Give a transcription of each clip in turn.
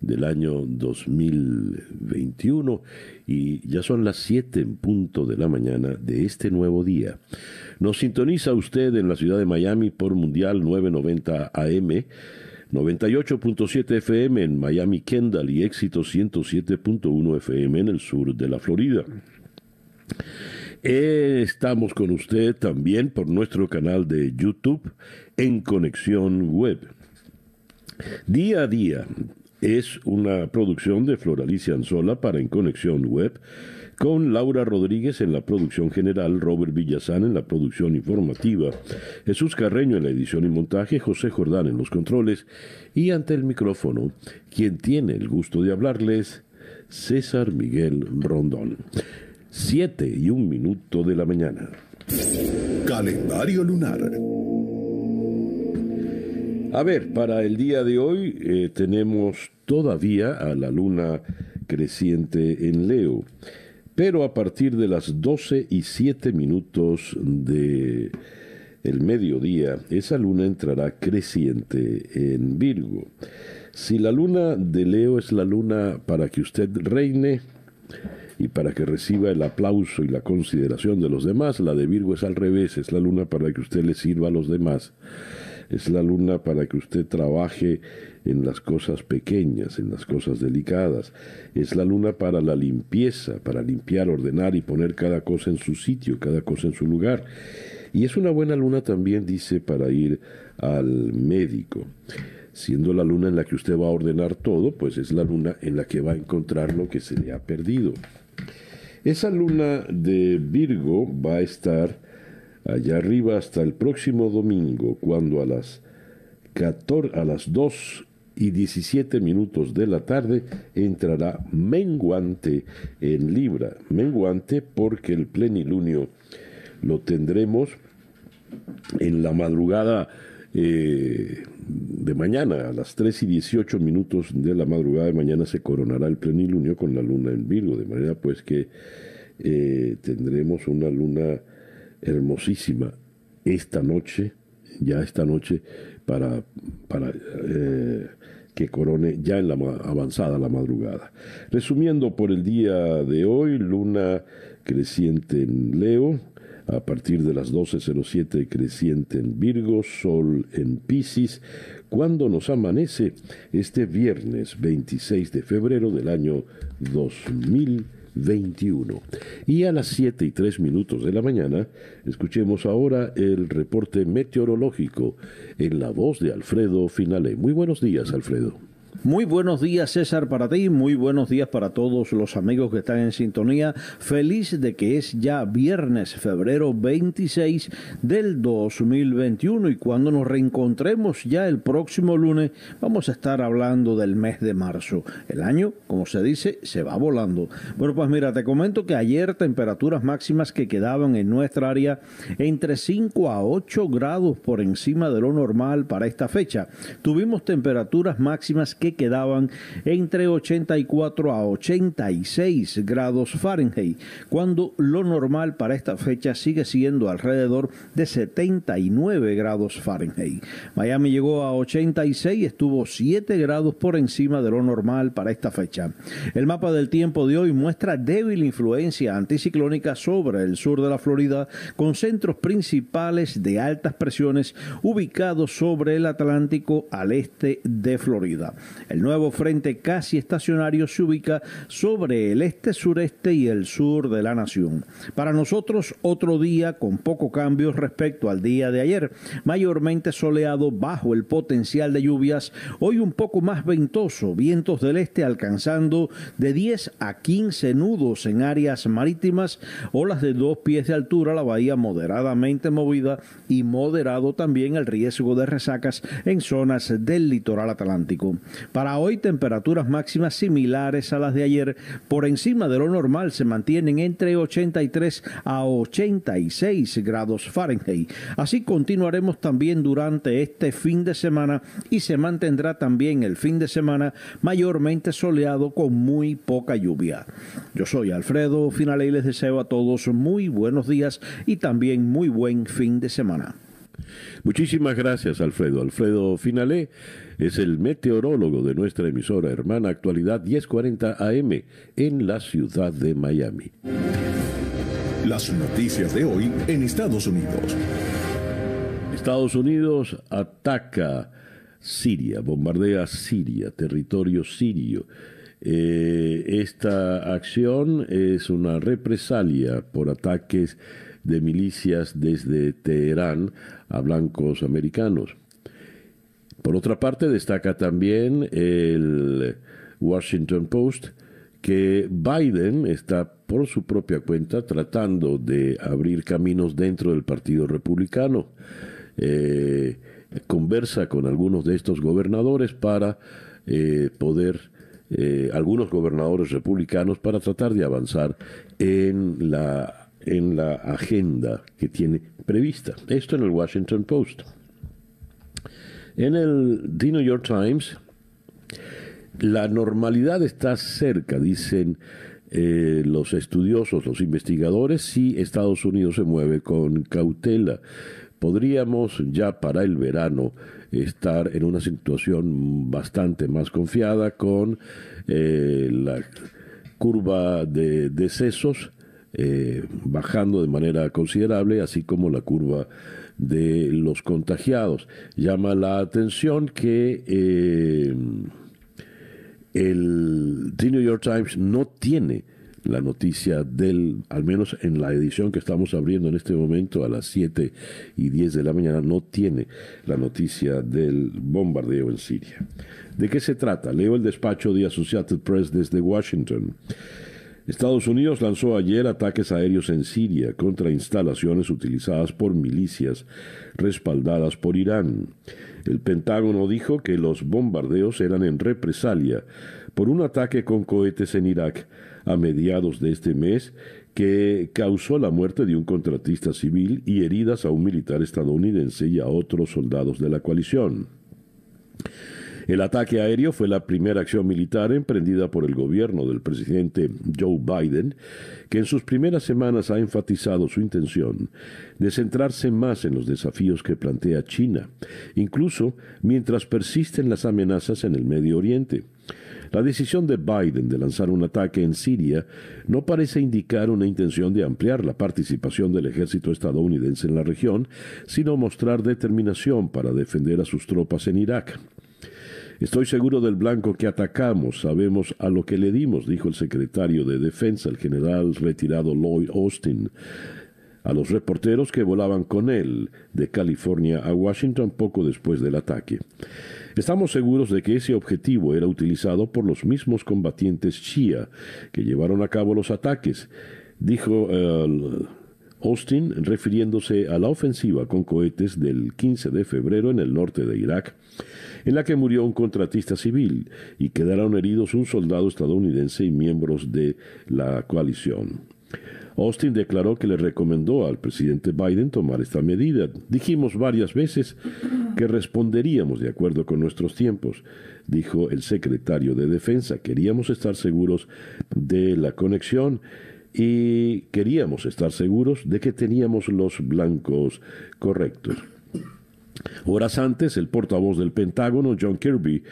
del año 2021 y ya son las 7 en punto de la mañana de este nuevo día. Nos sintoniza usted en la ciudad de Miami por Mundial 990 AM. 98.7 FM en Miami Kendall y éxito 107.1 FM en el sur de la Florida. Estamos con usted también por nuestro canal de YouTube en Conexión Web. Día a día es una producción de Floralicia Anzola para En Conexión Web, con Laura Rodríguez en la producción general, Robert Villazán en la producción informativa, Jesús Carreño en la edición y montaje, José Jordán en los controles y ante el micrófono, quien tiene el gusto de hablarles, César Miguel Rondón. Siete y un minuto de la mañana. Calendario lunar. A ver, para el día de hoy eh, tenemos todavía a la luna creciente en Leo, pero a partir de las 12 y 7 minutos de el mediodía, esa luna entrará creciente en Virgo. Si la luna de Leo es la luna para que usted reine, y para que reciba el aplauso y la consideración de los demás. La de Virgo es al revés, es la luna para que usted le sirva a los demás. Es la luna para que usted trabaje en las cosas pequeñas, en las cosas delicadas. Es la luna para la limpieza, para limpiar, ordenar y poner cada cosa en su sitio, cada cosa en su lugar. Y es una buena luna también, dice, para ir al médico siendo la luna en la que usted va a ordenar todo, pues es la luna en la que va a encontrar lo que se le ha perdido. Esa luna de Virgo va a estar allá arriba hasta el próximo domingo, cuando a las, 14, a las 2 y 17 minutos de la tarde entrará menguante en Libra. Menguante porque el plenilunio lo tendremos en la madrugada eh, de mañana, a las 3 y 18 minutos de la madrugada de mañana se coronará el plenilunio con la luna en Virgo, de manera pues que eh, tendremos una luna hermosísima esta noche, ya esta noche, para, para eh, que corone ya en la avanzada la madrugada. Resumiendo por el día de hoy, luna creciente en Leo, a partir de las 12.07 creciente en Virgo, Sol en Pisces, cuando nos amanece este viernes 26 de febrero del año 2021. Y a las 7 y 3 minutos de la mañana, escuchemos ahora el reporte meteorológico en la voz de Alfredo Finale. Muy buenos días, Alfredo. Muy buenos días César para ti, muy buenos días para todos los amigos que están en sintonía. Feliz de que es ya viernes, febrero 26 del 2021 y cuando nos reencontremos ya el próximo lunes vamos a estar hablando del mes de marzo. El año, como se dice, se va volando. Bueno, pues mira, te comento que ayer temperaturas máximas que quedaban en nuestra área entre 5 a 8 grados por encima de lo normal para esta fecha. Tuvimos temperaturas máximas que quedaban entre 84 a 86 grados Fahrenheit, cuando lo normal para esta fecha sigue siendo alrededor de 79 grados Fahrenheit. Miami llegó a 86, estuvo 7 grados por encima de lo normal para esta fecha. El mapa del tiempo de hoy muestra débil influencia anticiclónica sobre el sur de la Florida, con centros principales de altas presiones ubicados sobre el Atlántico al este de Florida. El nuevo frente casi estacionario se ubica sobre el este, sureste y el sur de la nación. Para nosotros, otro día con poco cambio respecto al día de ayer, mayormente soleado bajo el potencial de lluvias, hoy un poco más ventoso, vientos del este alcanzando de 10 a 15 nudos en áreas marítimas, olas de dos pies de altura, la bahía moderadamente movida y moderado también el riesgo de resacas en zonas del litoral atlántico. Para hoy temperaturas máximas similares a las de ayer, por encima de lo normal se mantienen entre 83 a 86 grados Fahrenheit. Así continuaremos también durante este fin de semana y se mantendrá también el fin de semana mayormente soleado con muy poca lluvia. Yo soy Alfredo Finale y les deseo a todos muy buenos días y también muy buen fin de semana. Muchísimas gracias, Alfredo. Alfredo Finalé es el meteorólogo de nuestra emisora hermana Actualidad 1040 AM en la ciudad de Miami. Las noticias de hoy en Estados Unidos. Estados Unidos ataca Siria, bombardea Siria, territorio sirio. Eh, esta acción es una represalia por ataques de milicias desde Teherán a blancos americanos. Por otra parte, destaca también el Washington Post que Biden está por su propia cuenta tratando de abrir caminos dentro del Partido Republicano. Eh, conversa con algunos de estos gobernadores para eh, poder, eh, algunos gobernadores republicanos, para tratar de avanzar en la en la agenda que tiene prevista. Esto en el Washington Post. En el The New York Times, la normalidad está cerca, dicen eh, los estudiosos, los investigadores, si Estados Unidos se mueve con cautela. Podríamos ya para el verano estar en una situación bastante más confiada con eh, la curva de decesos eh, bajando de manera considerable, así como la curva de los contagiados. Llama la atención que eh, el The New York Times no tiene la noticia del, al menos en la edición que estamos abriendo en este momento a las 7 y 10 de la mañana, no tiene la noticia del bombardeo en Siria. ¿De qué se trata? Leo el despacho de Associated Press desde Washington. Estados Unidos lanzó ayer ataques aéreos en Siria contra instalaciones utilizadas por milicias respaldadas por Irán. El Pentágono dijo que los bombardeos eran en represalia por un ataque con cohetes en Irak a mediados de este mes que causó la muerte de un contratista civil y heridas a un militar estadounidense y a otros soldados de la coalición. El ataque aéreo fue la primera acción militar emprendida por el gobierno del presidente Joe Biden, que en sus primeras semanas ha enfatizado su intención de centrarse más en los desafíos que plantea China, incluso mientras persisten las amenazas en el Medio Oriente. La decisión de Biden de lanzar un ataque en Siria no parece indicar una intención de ampliar la participación del ejército estadounidense en la región, sino mostrar determinación para defender a sus tropas en Irak. Estoy seguro del blanco que atacamos, sabemos a lo que le dimos, dijo el secretario de Defensa, el general retirado Lloyd Austin, a los reporteros que volaban con él de California a Washington poco después del ataque. Estamos seguros de que ese objetivo era utilizado por los mismos combatientes Shia que llevaron a cabo los ataques, dijo uh, Austin refiriéndose a la ofensiva con cohetes del 15 de febrero en el norte de Irak en la que murió un contratista civil y quedaron heridos un soldado estadounidense y miembros de la coalición. Austin declaró que le recomendó al presidente Biden tomar esta medida. Dijimos varias veces que responderíamos de acuerdo con nuestros tiempos, dijo el secretario de Defensa. Queríamos estar seguros de la conexión y queríamos estar seguros de que teníamos los blancos correctos. Horas antes, el portavoz del Pentágono, John Kirby,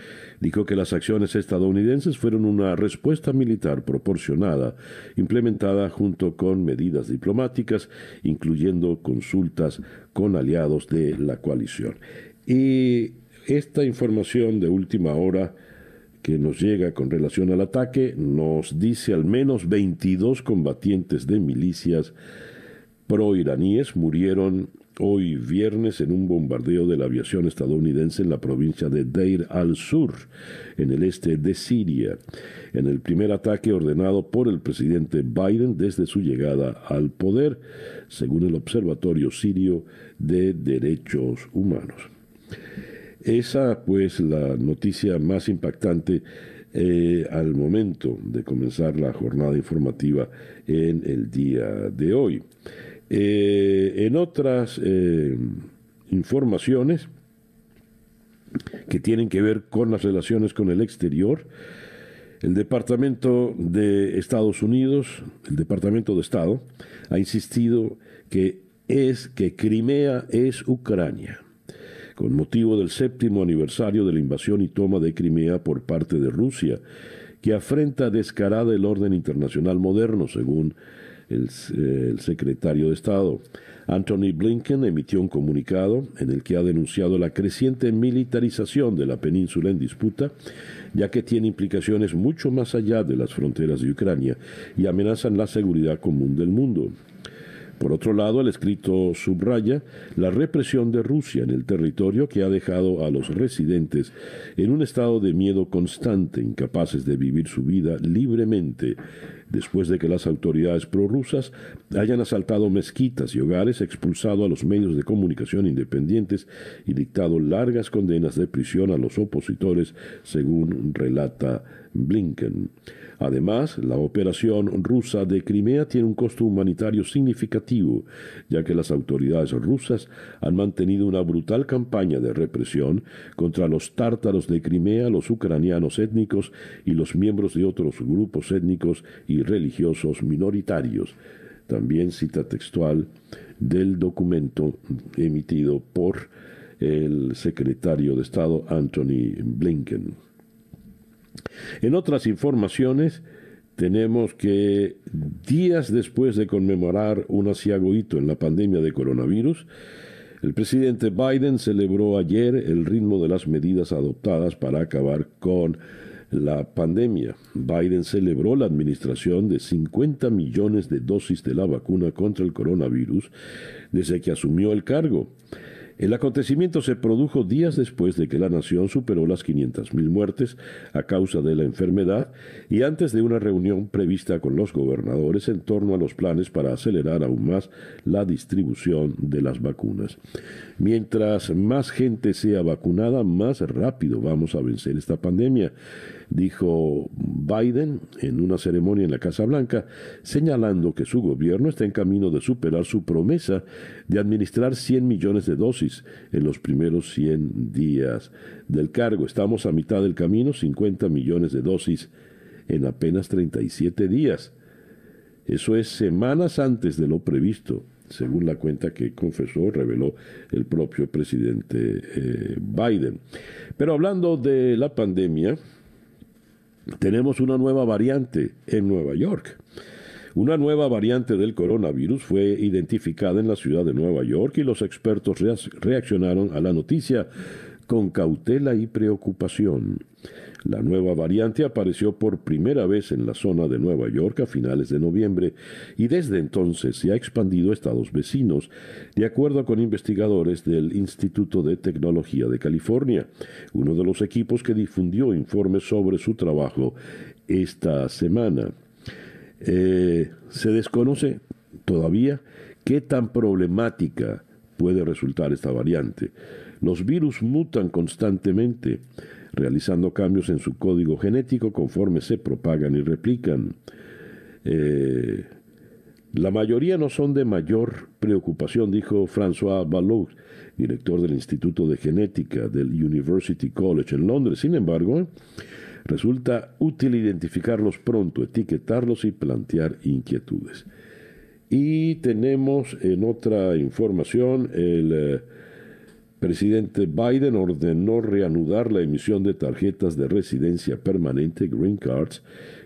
dijo que las acciones estadounidenses fueron una respuesta militar proporcionada, implementada junto con medidas diplomáticas, incluyendo consultas con aliados de la coalición. Y esta información de última hora que nos llega con relación al ataque nos dice al menos 22 combatientes de milicias pro-iraníes murieron hoy viernes en un bombardeo de la aviación estadounidense en la provincia de Deir al-Sur, en el este de Siria, en el primer ataque ordenado por el presidente Biden desde su llegada al poder, según el Observatorio Sirio de Derechos Humanos. Esa, pues, la noticia más impactante eh, al momento de comenzar la jornada informativa en el día de hoy. Eh, en otras eh, informaciones que tienen que ver con las relaciones con el exterior, el Departamento de Estados Unidos, el Departamento de Estado, ha insistido que es que Crimea es Ucrania con motivo del séptimo aniversario de la invasión y toma de Crimea por parte de Rusia, que afrenta descarada el orden internacional moderno, según el, el, secretario de Estado. Anthony Blinken emitió un comunicado en el que ha denunciado la creciente militarización de la península en disputa, ya que tiene implicaciones mucho más allá de las fronteras de Ucrania y amenazan la seguridad común del mundo. Por otro lado, el escrito subraya la represión de Rusia en el territorio que ha dejado a los residentes en un estado de miedo constante, incapaces de vivir su vida libremente, después de que las autoridades prorrusas hayan asaltado mezquitas y hogares, expulsado a los medios de comunicación independientes y dictado largas condenas de prisión a los opositores, según relata Blinken. Además, la operación rusa de Crimea tiene un costo humanitario significativo, ya que las autoridades rusas han mantenido una brutal campaña de represión contra los tártaros de Crimea, los ucranianos étnicos y los miembros de otros grupos étnicos y religiosos minoritarios. También cita textual del documento emitido por el secretario de Estado Anthony Blinken. En otras informaciones, tenemos que días después de conmemorar un asiago hito en la pandemia de coronavirus, el presidente Biden celebró ayer el ritmo de las medidas adoptadas para acabar con la pandemia. Biden celebró la administración de 50 millones de dosis de la vacuna contra el coronavirus desde que asumió el cargo. El acontecimiento se produjo días después de que la nación superó las 500.000 muertes a causa de la enfermedad y antes de una reunión prevista con los gobernadores en torno a los planes para acelerar aún más la distribución de las vacunas. Mientras más gente sea vacunada, más rápido vamos a vencer esta pandemia dijo Biden en una ceremonia en la Casa Blanca, señalando que su gobierno está en camino de superar su promesa de administrar 100 millones de dosis en los primeros 100 días del cargo. Estamos a mitad del camino, 50 millones de dosis en apenas 37 días. Eso es semanas antes de lo previsto, según la cuenta que confesó, reveló el propio presidente eh, Biden. Pero hablando de la pandemia, tenemos una nueva variante en Nueva York. Una nueva variante del coronavirus fue identificada en la ciudad de Nueva York y los expertos reaccionaron a la noticia con cautela y preocupación. La nueva variante apareció por primera vez en la zona de Nueva York a finales de noviembre y desde entonces se ha expandido a estados vecinos, de acuerdo con investigadores del Instituto de Tecnología de California, uno de los equipos que difundió informes sobre su trabajo esta semana. Eh, se desconoce todavía qué tan problemática puede resultar esta variante. Los virus mutan constantemente realizando cambios en su código genético conforme se propagan y replican. Eh, la mayoría no son de mayor preocupación, dijo François Ballot, director del Instituto de Genética del University College en Londres. Sin embargo, resulta útil identificarlos pronto, etiquetarlos y plantear inquietudes. Y tenemos en otra información el eh, presidente Biden ordenó reanudar la emisión de tarjetas de residencia permanente Green Cards,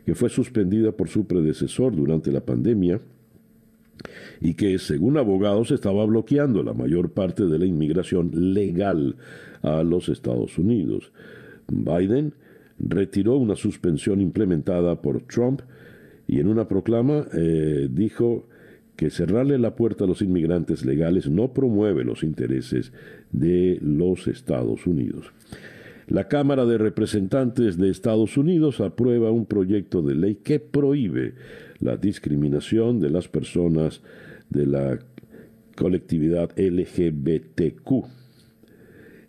que fue suspendida por su predecesor durante la pandemia y que, según abogados, estaba bloqueando la mayor parte de la inmigración legal a los Estados Unidos. Biden retiró una suspensión implementada por Trump y en una proclama eh, dijo que cerrarle la puerta a los inmigrantes legales no promueve los intereses de los Estados Unidos. La Cámara de Representantes de Estados Unidos aprueba un proyecto de ley que prohíbe la discriminación de las personas de la colectividad LGBTQ.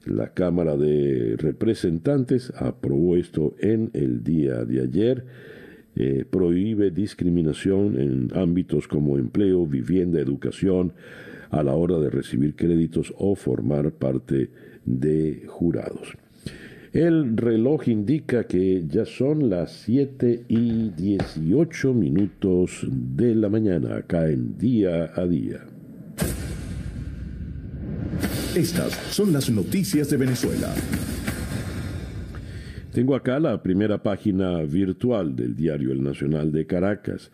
La Cámara de Representantes aprobó esto en el día de ayer. Eh, prohíbe discriminación en ámbitos como empleo, vivienda, educación, a la hora de recibir créditos o formar parte de jurados. El reloj indica que ya son las 7 y 18 minutos de la mañana acá en día a día. Estas son las noticias de Venezuela. Tengo acá la primera página virtual del diario El Nacional de Caracas,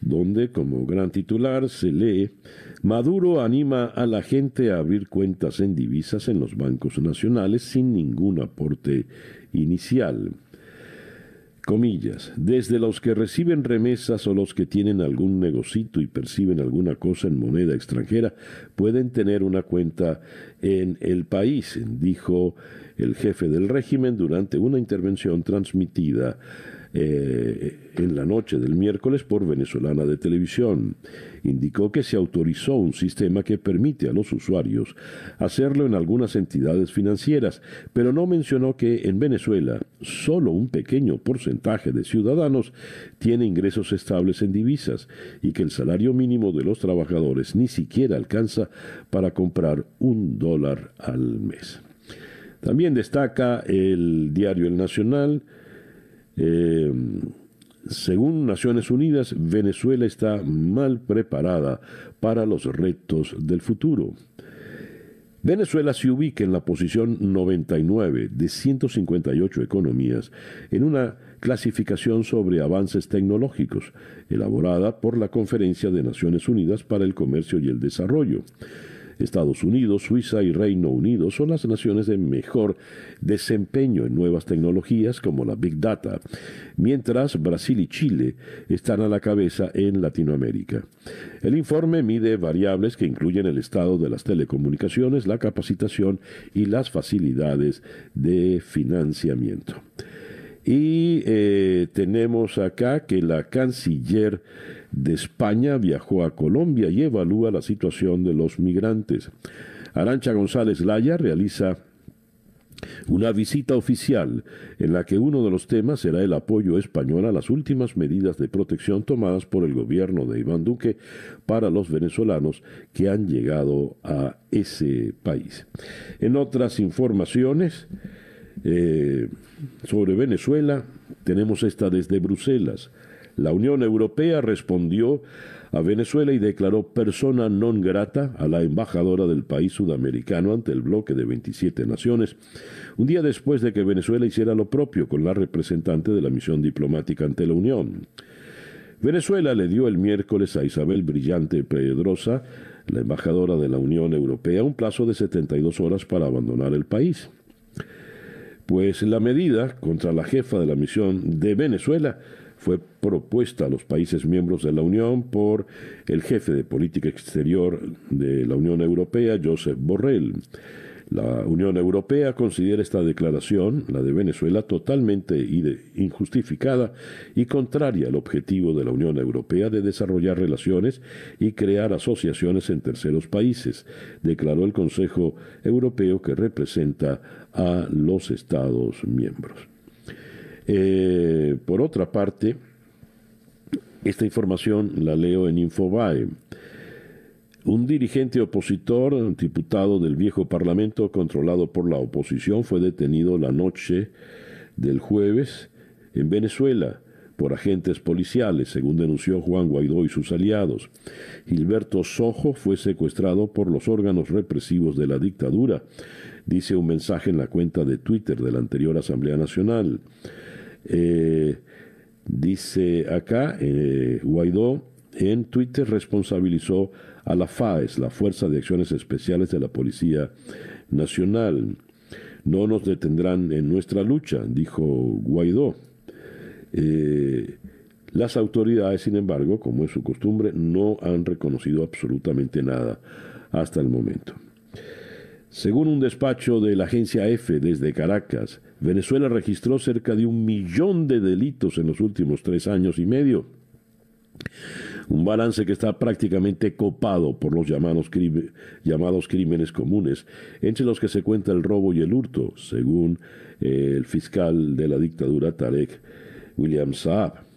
donde como gran titular se lee Maduro anima a la gente a abrir cuentas en divisas en los bancos nacionales sin ningún aporte inicial. Comillas, desde los que reciben remesas o los que tienen algún negocito y perciben alguna cosa en moneda extranjera pueden tener una cuenta en el país, dijo el jefe del régimen durante una intervención transmitida eh, en la noche del miércoles por Venezolana de Televisión. Indicó que se autorizó un sistema que permite a los usuarios hacerlo en algunas entidades financieras, pero no mencionó que en Venezuela solo un pequeño porcentaje de ciudadanos tiene ingresos estables en divisas y que el salario mínimo de los trabajadores ni siquiera alcanza para comprar un dólar al mes. También destaca el diario El Nacional, eh, según Naciones Unidas, Venezuela está mal preparada para los retos del futuro. Venezuela se ubica en la posición 99 de 158 economías en una clasificación sobre avances tecnológicos, elaborada por la Conferencia de Naciones Unidas para el Comercio y el Desarrollo. Estados Unidos, Suiza y Reino Unido son las naciones de mejor desempeño en nuevas tecnologías como la Big Data, mientras Brasil y Chile están a la cabeza en Latinoamérica. El informe mide variables que incluyen el estado de las telecomunicaciones, la capacitación y las facilidades de financiamiento. Y eh, tenemos acá que la canciller de España viajó a Colombia y evalúa la situación de los migrantes. Arancha González Laya realiza una visita oficial en la que uno de los temas será el apoyo español a las últimas medidas de protección tomadas por el gobierno de Iván Duque para los venezolanos que han llegado a ese país. En otras informaciones eh, sobre Venezuela, tenemos esta desde Bruselas. La Unión Europea respondió a Venezuela y declaró persona non grata a la embajadora del país sudamericano ante el bloque de 27 naciones, un día después de que Venezuela hiciera lo propio con la representante de la misión diplomática ante la Unión. Venezuela le dio el miércoles a Isabel Brillante Pedrosa, la embajadora de la Unión Europea, un plazo de 72 horas para abandonar el país. Pues la medida contra la jefa de la misión de Venezuela fue propuesta a los países miembros de la Unión por el jefe de política exterior de la Unión Europea, Josep Borrell. La Unión Europea considera esta declaración, la de Venezuela, totalmente injustificada y contraria al objetivo de la Unión Europea de desarrollar relaciones y crear asociaciones en terceros países, declaró el Consejo Europeo que representa a los Estados miembros. Eh, por otra parte, esta información la leo en Infobae. Un dirigente opositor, diputado del viejo Parlamento controlado por la oposición, fue detenido la noche del jueves en Venezuela por agentes policiales, según denunció Juan Guaidó y sus aliados. Gilberto Sojo fue secuestrado por los órganos represivos de la dictadura, dice un mensaje en la cuenta de Twitter de la anterior Asamblea Nacional. Eh, dice acá, eh, Guaidó en Twitter responsabilizó a la FAES, la Fuerza de Acciones Especiales de la Policía Nacional. No nos detendrán en nuestra lucha, dijo Guaidó. Eh, las autoridades, sin embargo, como es su costumbre, no han reconocido absolutamente nada hasta el momento. Según un despacho de la agencia EFE desde Caracas, Venezuela registró cerca de un millón de delitos en los últimos tres años y medio. Un balance que está prácticamente copado por los llamados, crímenes comunes, entre los que se cuenta el robo y el hurto, según eh, el fiscal de la dictadura Tarek William Saab.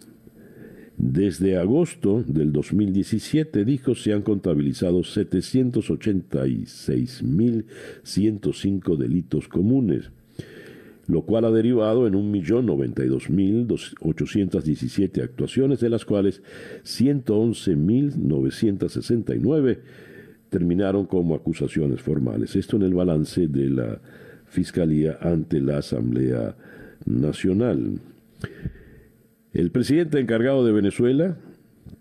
Desde agosto del 2017, dijo, se han contabilizado 786.105 delitos comunes, lo cual ha derivado en 1.092.817 actuaciones, de las cuales 111.969 terminaron como acusaciones formales. Esto en el balance de la Fiscalía ante la Asamblea Nacional. El presidente encargado de Venezuela,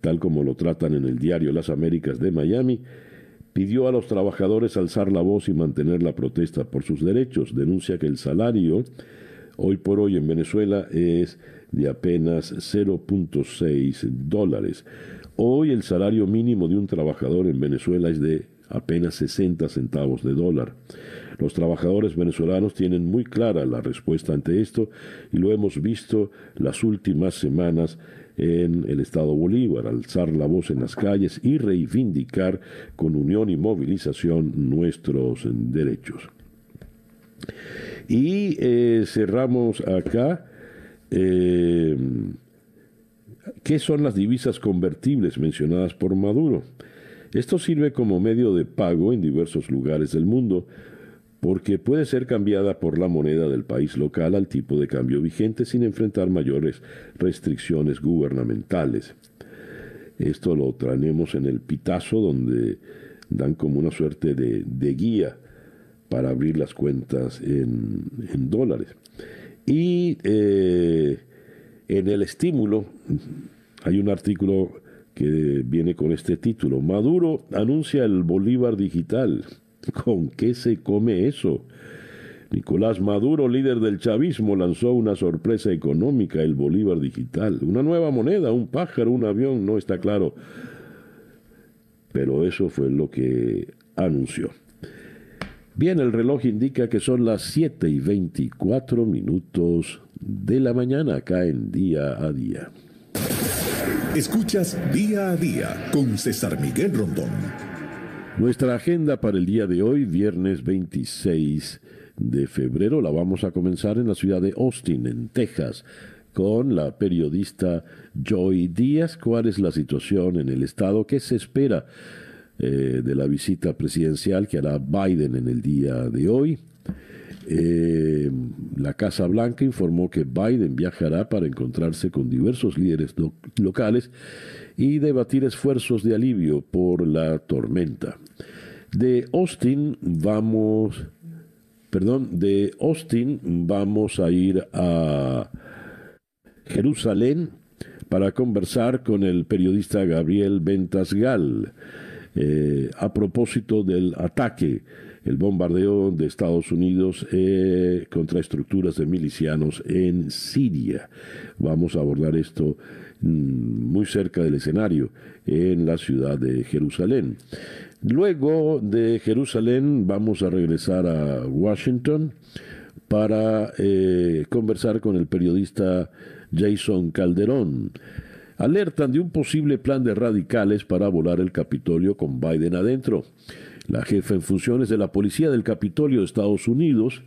tal como lo tratan en el diario Las Américas de Miami, pidió a los trabajadores alzar la voz y mantener la protesta por sus derechos. Denuncia que el salario hoy por hoy en Venezuela es de apenas 0.6 dólares. Hoy el salario mínimo de un trabajador en Venezuela es de apenas 60 centavos de dólar. Los trabajadores venezolanos tienen muy clara la respuesta ante esto y lo hemos visto las últimas semanas en el Estado Bolívar, alzar la voz en las calles y reivindicar con unión y movilización nuestros derechos. Y eh, cerramos acá. Eh, ¿Qué son las divisas convertibles mencionadas por Maduro? Esto sirve como medio de pago en diversos lugares del mundo porque puede ser cambiada por la moneda del país local al tipo de cambio vigente sin enfrentar mayores restricciones gubernamentales. Esto lo traemos en el pitazo donde dan como una suerte de, guía para abrir las cuentas en, dólares. Y eh, en el estímulo hay un artículo que viene con este título. Maduro anuncia el Bolívar digital. ¿Con qué se come eso? Nicolás Maduro, líder del chavismo, lanzó una sorpresa económica, el Bolívar digital. Una nueva moneda, un pájaro, un avión, no está claro. Pero eso fue lo que anunció. Bien, el reloj indica que son las 7 y 24 minutos de la mañana acá en día a día. Escuchas día a día con César Miguel Rondón. Nuestra agenda para el día de hoy, viernes 26 de febrero, la vamos a comenzar en la ciudad de Austin, en Texas, con la periodista Joy Díaz. ¿Cuál es la situación en el estado? ¿Qué se espera eh, de la visita presidencial que hará Biden en el día de hoy? Eh, la Casa Blanca informó que Biden viajará para encontrarse con diversos líderes locales y debatir esfuerzos de alivio por la tormenta. De Austin vamos, perdón, de Austin vamos a ir a Jerusalén para conversar con el periodista Gabriel Ventasgal eh, a propósito del ataque, el bombardeo de Estados Unidos eh, contra estructuras de milicianos en Siria. Vamos a abordar esto muy cerca del escenario, en la ciudad de Jerusalén. Luego de Jerusalén vamos a regresar a Washington para eh, conversar con el periodista Jason Calderón. Alertan de un posible plan de radicales para volar el Capitolio con Biden adentro. La jefa en funciones de la Policía del Capitolio de Estados Unidos,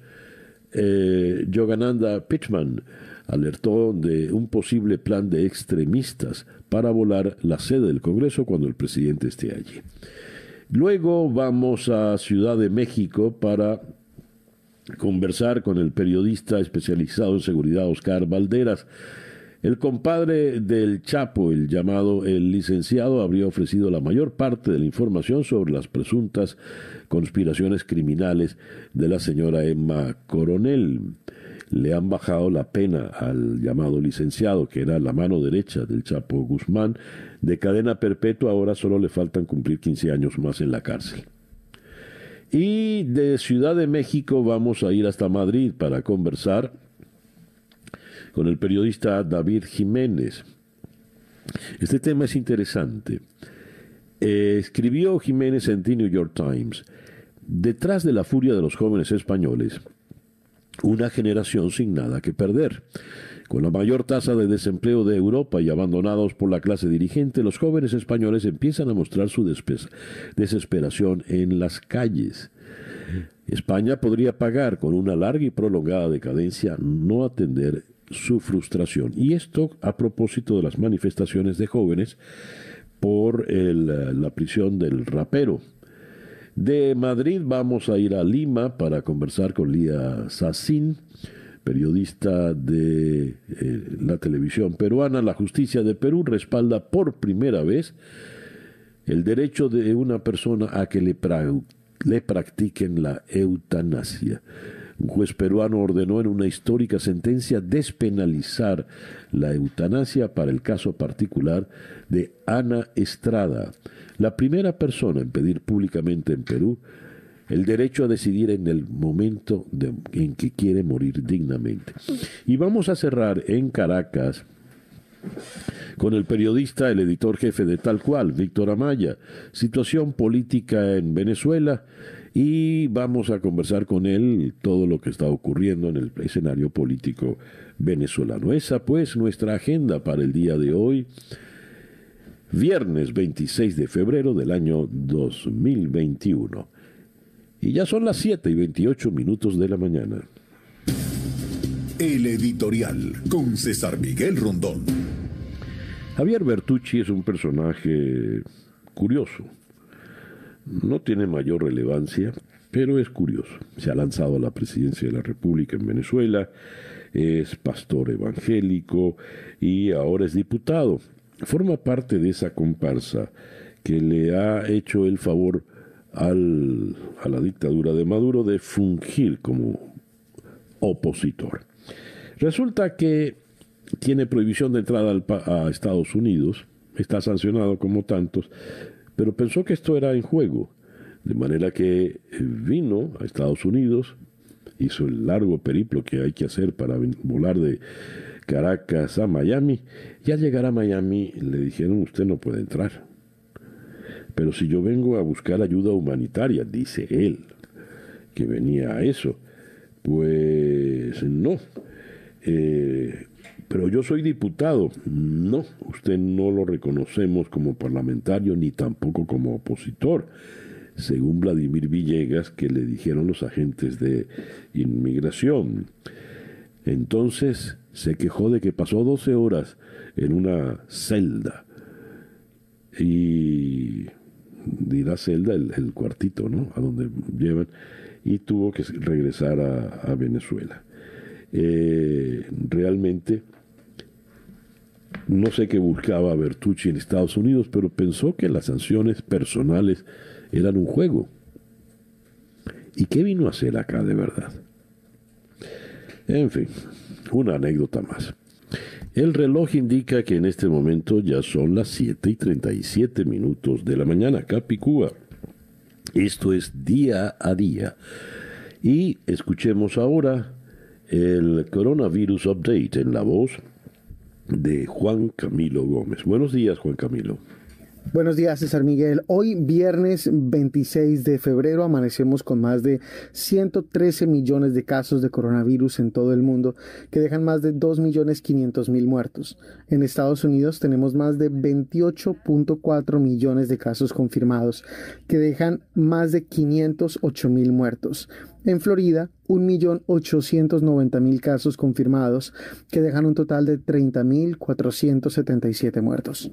eh, Yogananda Pittman, alertó de un posible plan de extremistas para volar la sede del Congreso cuando el presidente esté allí. Luego vamos a Ciudad de México para conversar con el periodista especializado en seguridad Oscar Valderas. El compadre del Chapo, el llamado el licenciado, habría ofrecido la mayor parte de la información sobre las presuntas conspiraciones criminales de la señora Emma Coronel le han bajado la pena al llamado licenciado, que era la mano derecha del Chapo Guzmán, de cadena perpetua, ahora solo le faltan cumplir 15 años más en la cárcel. Y de Ciudad de México vamos a ir hasta Madrid para conversar con el periodista David Jiménez. Este tema es interesante. Eh, escribió Jiménez en The New York Times, detrás de la furia de los jóvenes españoles, una generación sin nada que perder. Con la mayor tasa de desempleo de Europa y abandonados por la clase dirigente, los jóvenes españoles empiezan a mostrar su desesperación en las calles. España podría pagar con una larga y prolongada decadencia no atender su frustración. Y esto a propósito de las manifestaciones de jóvenes por la prisión del rapero. De Madrid vamos a ir a Lima para conversar con Lía Sassin, periodista de eh, la televisión peruana. La justicia de Perú respalda por primera vez el derecho de una persona a que le, le practiquen la eutanasia. Un juez peruano ordenó en una histórica sentencia despenalizar la eutanasia para el caso particular de Ana Estrada, la primera persona en pedir públicamente en Perú el derecho a decidir en el momento en que quiere morir dignamente. Y vamos a cerrar en Caracas con el periodista, el editor jefe de Tal Cual, Víctor Amaya, situación política en Venezuela y vamos a conversar con él todo lo que está ocurriendo en el escenario político venezolano. Esa pues nuestra agenda para el día de hoy, viernes 26 de febrero del año 2021. Y ya son las 7 y 28 minutos de la mañana. El editorial con César Miguel Rondón. Javier Bertucci es un personaje curioso no tiene mayor relevancia, pero es curioso. Se ha lanzado a la presidencia de la República en Venezuela, es pastor evangélico y ahora es diputado. Forma parte de esa comparsa que le ha hecho el favor al, a la dictadura de Maduro de fungir como opositor. Resulta que tiene prohibición de entrada a Estados Unidos, está sancionado como tantos, pero pensó que esto era en juego, de manera que eh, vino a Estados Unidos, hizo el largo periplo que hay que hacer para volar de Caracas a Miami, y al llegar a Miami le dijeron usted no puede entrar. Pero si yo vengo a buscar ayuda humanitaria, dice él, que venía a eso, pues no. Eh, pero yo soy diputado. No, usted no lo reconocemos como parlamentario ni tampoco como opositor, según Vladimir Villegas, que le dijeron los agentes de inmigración. Entonces se quejó de que pasó 12 horas en una celda. Y dirá celda el, cuartito, ¿no? A donde llevan. Y tuvo que regresar a, Venezuela. Eh, realmente no sé qué buscaba Bertucci en Estados Unidos, pero pensó que las sanciones personales eran un juego. ¿Y qué vino a hacer acá de verdad? En fin, una anécdota más. El reloj indica que en este momento ya son las 7 y 37 minutos de la mañana, Capicúa. Esto es día a día. Y escuchemos ahora el Coronavirus Update en la voz de Juan Camilo Gómez. Buenos días, Juan Camilo. Buenos días, César Miguel. Hoy, viernes 26 de febrero, amanecemos con más de 113 millones de casos de coronavirus en todo el mundo, que dejan más de 2.500.000 muertos. En Estados Unidos tenemos más de 28.4 millones de casos confirmados, que dejan más de 508.000 muertos. En Florida, 1.890.000 casos confirmados, que dejan un total de 30.477 muertos.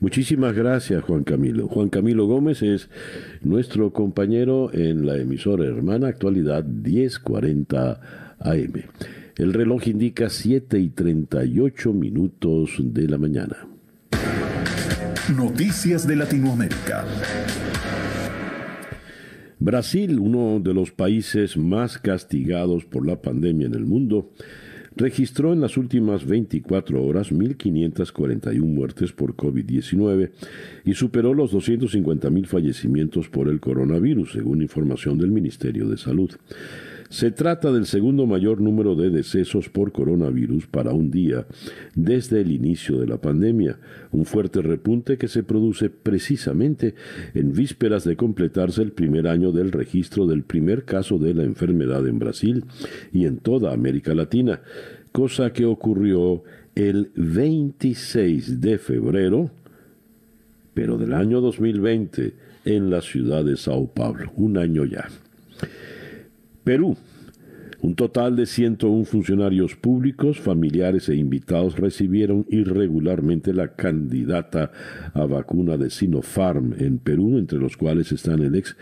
Muchísimas gracias, Juan Camilo. Juan Camilo Gómez es nuestro compañero en la emisora hermana Actualidad 1040 AM. El reloj indica 7 y 38 minutos de la mañana. Noticias de Latinoamérica. Brasil, uno de los países más castigados por la pandemia en el mundo, registró en las últimas 24 horas 1.541 muertes por COVID-19 y superó los 250.000 fallecimientos por el coronavirus, según información del Ministerio de Salud. Se trata del segundo mayor número de decesos por coronavirus para un día desde el inicio de la pandemia, un fuerte repunte que se produce precisamente en vísperas de completarse el primer año del registro del primer caso de la enfermedad en Brasil y en toda América Latina, cosa que ocurrió el 26 de febrero, pero del año 2020, en la ciudad de Sao Paulo, un año ya. Perú. Un total de 101 funcionarios públicos, familiares e invitados recibieron irregularmente la candidata a vacuna de Sinopharm en Perú, entre los cuales están el ex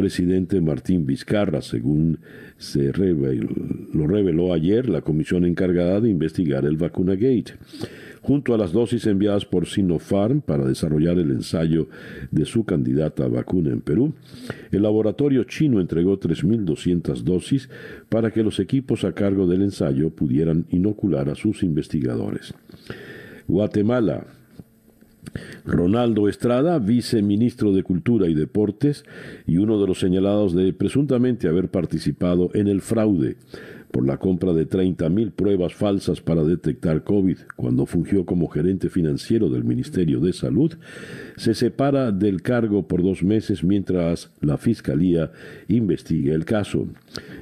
presidente Martín Vizcarra, según se lo reveló ayer la comisión encargada de investigar el Vacuna Gate junto a las dosis enviadas por Sinopharm para desarrollar el ensayo de su candidata a vacuna en Perú, el laboratorio chino entregó 3.200 dosis para que los equipos a cargo del ensayo pudieran inocular a sus investigadores. Guatemala. Ronaldo Estrada, viceministro de Cultura y Deportes y uno de los señalados de presuntamente haber participado en el fraude por la compra de 30.000 pruebas falsas para detectar COVID cuando fungió como gerente financiero del Ministerio de Salud, se separa del cargo por dos meses mientras la Fiscalía investiga el caso.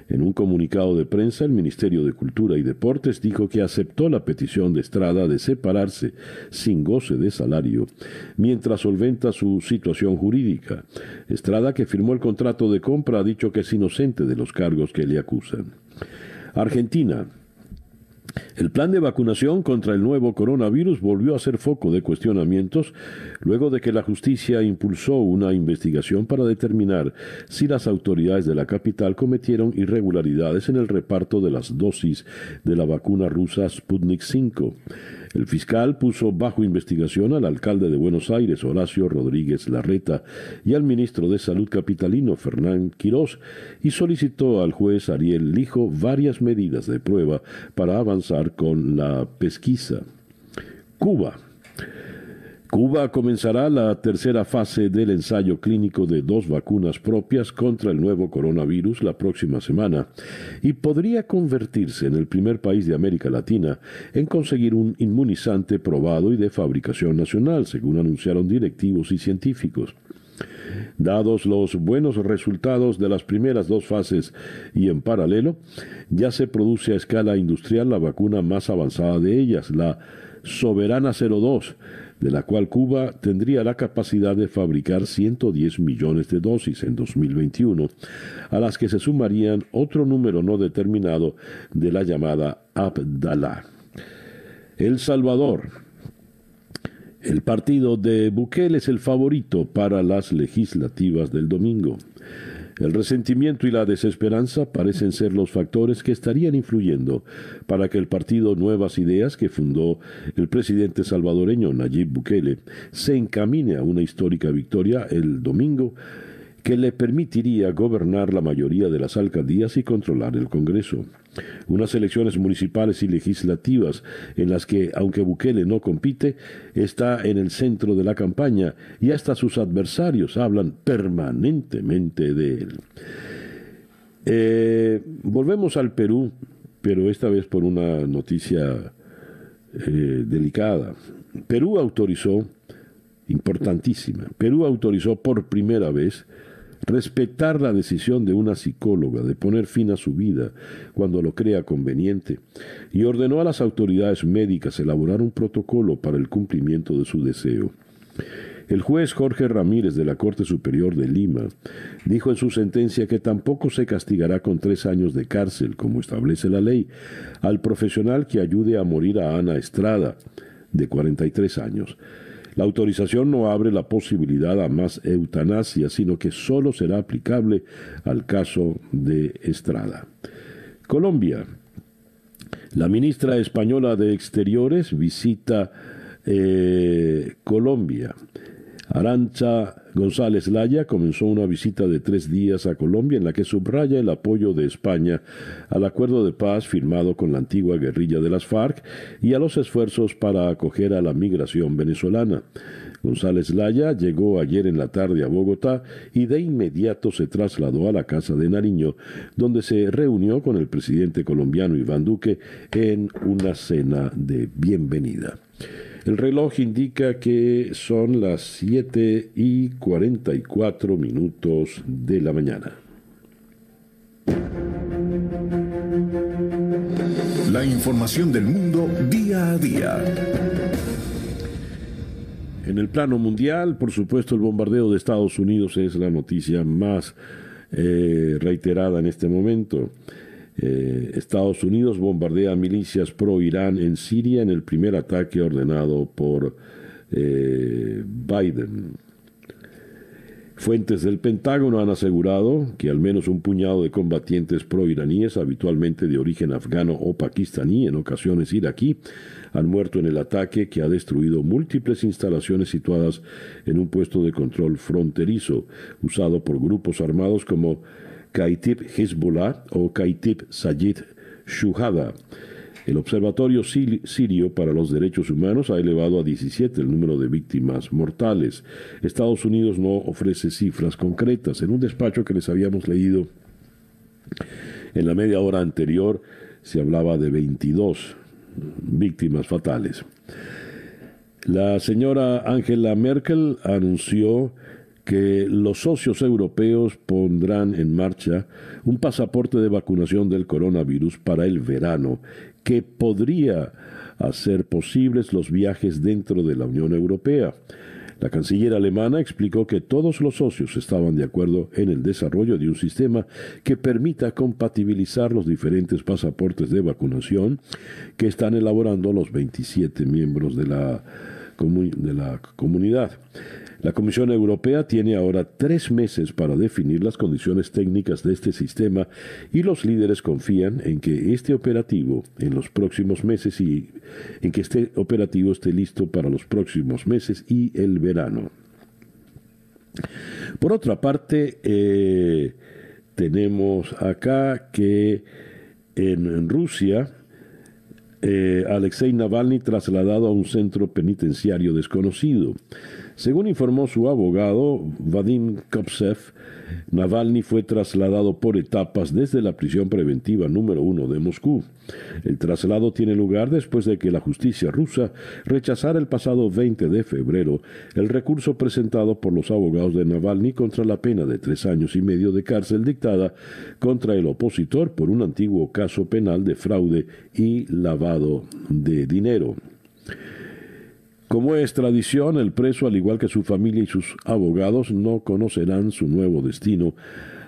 En un comunicado de prensa, el Ministerio de Cultura y Deportes dijo que aceptó la petición de Estrada de separarse sin goce de salario mientras solventa su situación jurídica. Estrada, que firmó el contrato de compra, ha dicho que es inocente de los cargos que le acusan. Argentina. El plan de vacunación contra el nuevo coronavirus volvió a ser foco de cuestionamientos luego de que la justicia impulsó una investigación para determinar si las autoridades de la capital cometieron irregularidades en el reparto de las dosis de la vacuna rusa Sputnik V. El fiscal puso bajo investigación al alcalde de Buenos Aires, Horacio Rodríguez Larreta, y al ministro de Salud capitalino, Fernán Quirós, y solicitó al juez Ariel Lijo varias medidas de prueba para avanzar con la pesquisa. Cuba. Cuba comenzará la tercera fase del ensayo clínico de dos vacunas propias contra el nuevo coronavirus la próxima semana y podría convertirse en el primer país de América Latina en conseguir un inmunizante probado y de fabricación nacional, según anunciaron directivos y científicos. Dados los buenos resultados de las primeras dos fases y en paralelo, ya se produce a escala industrial la vacuna más avanzada de ellas, la Soberana 02, de la cual Cuba tendría la capacidad de fabricar 110 millones de dosis en 2021, a las que se sumarían otro número no determinado de la llamada Abdalá. El Salvador. El partido de Bukele es el favorito para las legislativas del domingo. El resentimiento y la desesperanza parecen ser los factores que estarían influyendo para que el partido Nuevas Ideas que fundó el presidente salvadoreño Nayib Bukele se encamine a una histórica victoria el domingo que le permitiría gobernar la mayoría de las alcaldías y controlar el Congreso. Unas elecciones municipales y legislativas en las que, aunque Bukele no compite, está en el centro de la campaña y hasta sus adversarios hablan permanentemente de él. Eh, volvemos al Perú, pero esta vez por una noticia eh, delicada. Perú autorizó, importantísima, Perú autorizó por primera vez respetar la decisión de una psicóloga de poner fin a su vida cuando lo crea conveniente, y ordenó a las autoridades médicas elaborar un protocolo para el cumplimiento de su deseo. El juez Jorge Ramírez de la Corte Superior de Lima dijo en su sentencia que tampoco se castigará con tres años de cárcel, como establece la ley, al profesional que ayude a morir a Ana Estrada, de 43 años, la autorización no abre la posibilidad a más eutanasia, sino que solo será aplicable al caso de Estrada. Colombia. La ministra española de Exteriores visita eh, Colombia. Arancha González Laya comenzó una visita de tres días a Colombia en la que subraya el apoyo de España al acuerdo de paz firmado con la antigua guerrilla de las FARC y a los esfuerzos para acoger a la migración venezolana. González Laya llegó ayer en la tarde a Bogotá y de inmediato se trasladó a la Casa de Nariño, donde se reunió con el presidente colombiano Iván Duque en una cena de bienvenida. El reloj indica que son las 7 y 44 minutos de la mañana. La información del mundo día a día. En el plano mundial, por supuesto, el bombardeo de Estados Unidos es la noticia más eh, reiterada en este momento. Eh, Estados Unidos bombardea milicias pro-Irán en Siria en el primer ataque ordenado por eh, Biden. Fuentes del Pentágono han asegurado que al menos un puñado de combatientes pro-iraníes, habitualmente de origen afgano o pakistaní, en ocasiones iraquí, han muerto en el ataque que ha destruido múltiples instalaciones situadas en un puesto de control fronterizo, usado por grupos armados como Kaitib Hezbollah o Kaitib Sayid Shuhada. El Observatorio Sirio para los Derechos Humanos ha elevado a 17 el número de víctimas mortales. Estados Unidos no ofrece cifras concretas. En un despacho que les habíamos leído en la media hora anterior se hablaba de 22 víctimas fatales. La señora Angela Merkel anunció que los socios europeos pondrán en marcha un pasaporte de vacunación del coronavirus para el verano que podría hacer posibles los viajes dentro de la Unión Europea. La canciller alemana explicó que todos los socios estaban de acuerdo en el desarrollo de un sistema que permita compatibilizar los diferentes pasaportes de vacunación que están elaborando los 27 miembros de la, de la comunidad. La Comisión Europea tiene ahora tres meses para definir las condiciones técnicas de este sistema y los líderes confían en que este operativo en los próximos meses y en que este operativo esté listo para los próximos meses y el verano. Por otra parte, eh, tenemos acá que en Rusia eh, Alexei Navalny trasladado a un centro penitenciario desconocido. Según informó su abogado, Vadim Kopsev, Navalny fue trasladado por etapas desde la prisión preventiva número uno de Moscú. El traslado tiene lugar después de que la justicia rusa rechazara el pasado 20 de febrero el recurso presentado por los abogados de Navalny contra la pena de tres años y medio de cárcel dictada contra el opositor por un antiguo caso penal de fraude y lavado de dinero. Como es tradición, el preso, al igual que su familia y sus abogados, no conocerán su nuevo destino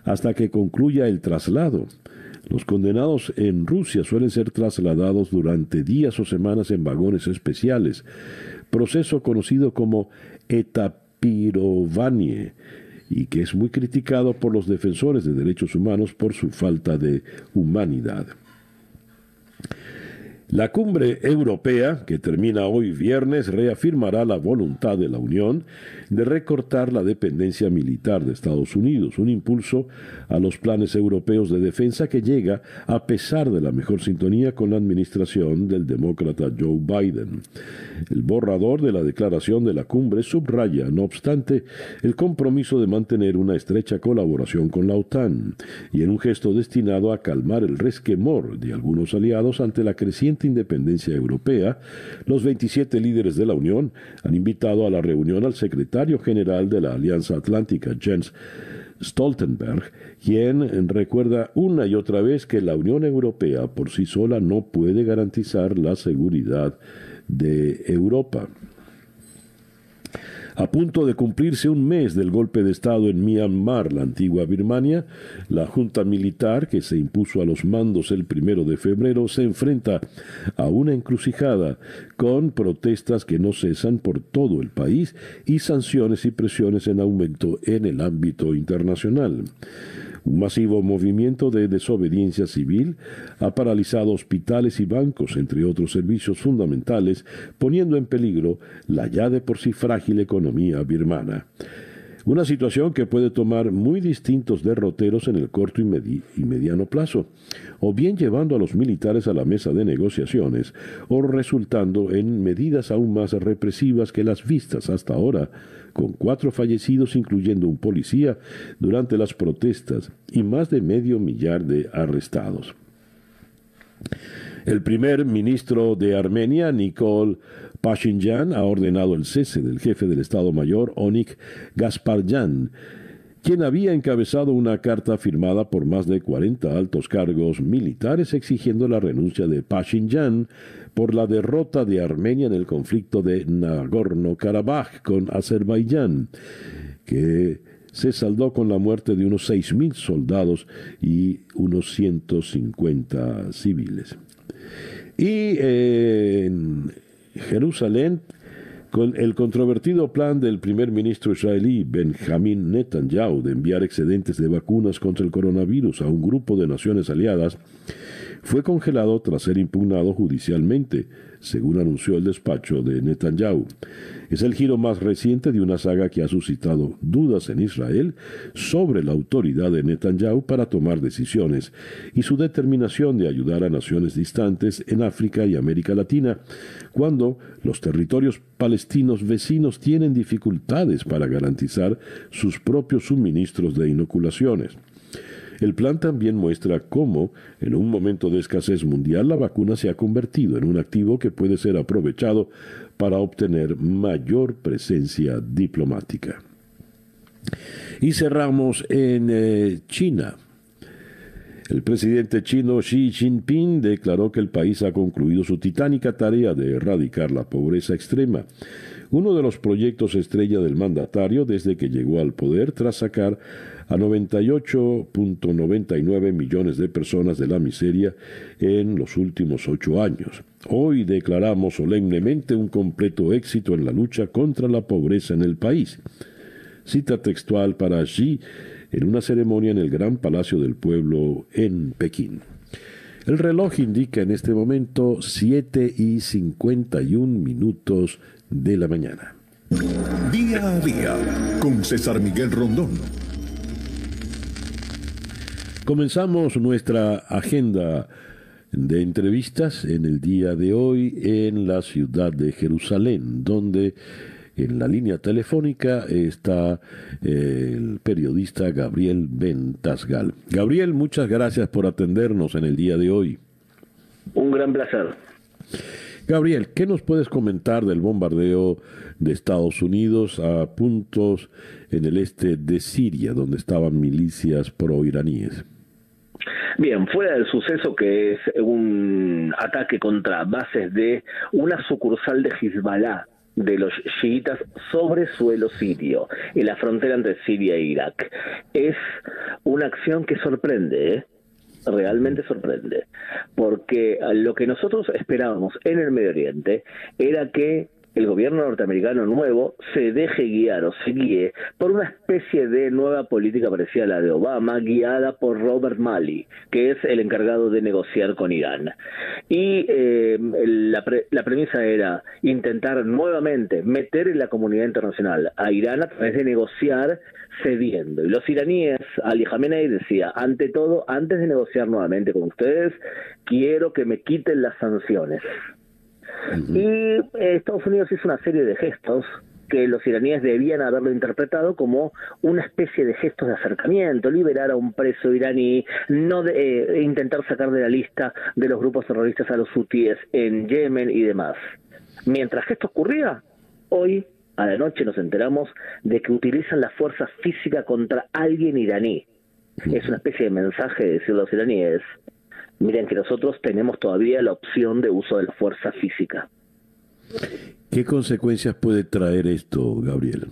hasta que concluya el traslado. Los condenados en Rusia suelen ser trasladados durante días o semanas en vagones especiales, proceso conocido como etapirovanie, y que es muy criticado por los defensores de derechos humanos por su falta de humanidad. La cumbre europea, que termina hoy viernes, reafirmará la voluntad de la Unión de recortar la dependencia militar de Estados Unidos, un impulso a los planes europeos de defensa que llega a pesar de la mejor sintonía con la administración del demócrata Joe Biden. El borrador de la declaración de la cumbre subraya, no obstante, el compromiso de mantener una estrecha colaboración con la OTAN y en un gesto destinado a calmar el resquemor de algunos aliados ante la creciente independencia europea, los 27 líderes de la Unión han invitado a la reunión al secretario general de la Alianza Atlántica, Jens Stoltenberg, quien recuerda una y otra vez que la Unión Europea por sí sola no puede garantizar la seguridad de Europa. A punto de cumplirse un mes del golpe de Estado en Myanmar, la antigua Birmania, la junta militar que se impuso a los mandos el primero de febrero se enfrenta a una encrucijada con protestas que no cesan por todo el país y sanciones y presiones en aumento en el ámbito internacional. Un masivo movimiento de desobediencia civil ha paralizado hospitales y bancos, entre otros servicios fundamentales, poniendo en peligro la ya de por sí frágil economía birmana. Una situación que puede tomar muy distintos derroteros en el corto y, mediano plazo, o bien llevando a los militares a la mesa de negociaciones, o resultando en medidas aún más represivas que las vistas hasta ahora, con cuatro fallecidos incluyendo un policía durante las protestas y más de medio millar de arrestados. El primer ministro de Armenia, Nikol Pashinyan, ha ordenado el cese del jefe del Estado Mayor, Onik Gasparyan, quien había encabezado una carta firmada por más de 40 altos cargos militares exigiendo la renuncia de Pashinyan por la derrota de Armenia en el conflicto de Nagorno-Karabaj con Azerbaiyán, que se saldó con la muerte de unos 6.000 soldados y unos 150 civiles. Y en Jerusalén, el controvertido plan del primer ministro israelí Benjamin Netanyahu de enviar excedentes de vacunas contra el coronavirus a un grupo de naciones aliadas, fue congelado tras ser impugnado judicialmente, según anunció el despacho de Netanyahu. Es el giro más reciente de una saga que ha suscitado dudas en Israel sobre la autoridad de Netanyahu para tomar decisiones y su determinación de ayudar a naciones distantes en África y América Latina, cuando los territorios palestinos vecinos tienen dificultades para garantizar sus propios suministros de inoculaciones. El plan también muestra cómo, en un momento de escasez mundial, la vacuna se ha convertido en un activo que puede ser aprovechado para obtener mayor presencia diplomática. Y cerramos en eh, China. El presidente chino Xi Jinping declaró que el país ha concluido su titánica tarea de erradicar la pobreza extrema uno de los proyectos estrella del mandatario desde que llegó al poder tras sacar a 98.99 millones de personas de la miseria en los últimos ocho años. Hoy declaramos solemnemente un completo éxito en la lucha contra la pobreza en el país. Cita textual para Xi en una ceremonia en el Gran Palacio del Pueblo en Pekín. El reloj indica en este momento 7 y 51 minutos de la mañana. Día a día con César Miguel Rondón. Comenzamos nuestra agenda de entrevistas en el día de hoy en la ciudad de Jerusalén, donde en la línea telefónica está el periodista Gabriel Ventasgal. Gabriel, muchas gracias por atendernos en el día de hoy. Un gran placer. Gabriel, ¿qué nos puedes comentar del bombardeo de Estados Unidos a puntos en el este de Siria, donde estaban milicias pro-iraníes? Bien, fuera del suceso que es un ataque contra bases de una sucursal de Hezbollah de los chiitas sobre suelo sirio, en la frontera entre Siria e Irak. Es una acción que sorprende, ¿eh? realmente sorprende, porque lo que nosotros esperábamos en el Medio Oriente era que el gobierno norteamericano nuevo se deje guiar o se guíe por una especie de nueva política parecida a la de Obama, guiada por Robert Malley, que es el encargado de negociar con Irán. Y eh, la, la premisa era intentar nuevamente meter en la comunidad internacional a Irán a través de negociar cediendo. Y los iraníes, Ali Khamenei decía, ante todo, antes de negociar nuevamente con ustedes, quiero que me quiten las sanciones. Y eh, Estados Unidos hizo una serie de gestos que los iraníes debían haberlo interpretado como una especie de gestos de acercamiento, liberar a un preso iraní, no de, eh, intentar sacar de la lista de los grupos terroristas a los hutíes en Yemen y demás. Mientras que esto ocurría, hoy a la noche nos enteramos de que utilizan la fuerza física contra alguien iraní. Es una especie de mensaje de decirle a los iraníes, miren que nosotros tenemos todavía la opción de uso de la fuerza física. ¿Qué consecuencias puede traer esto, Gabriel?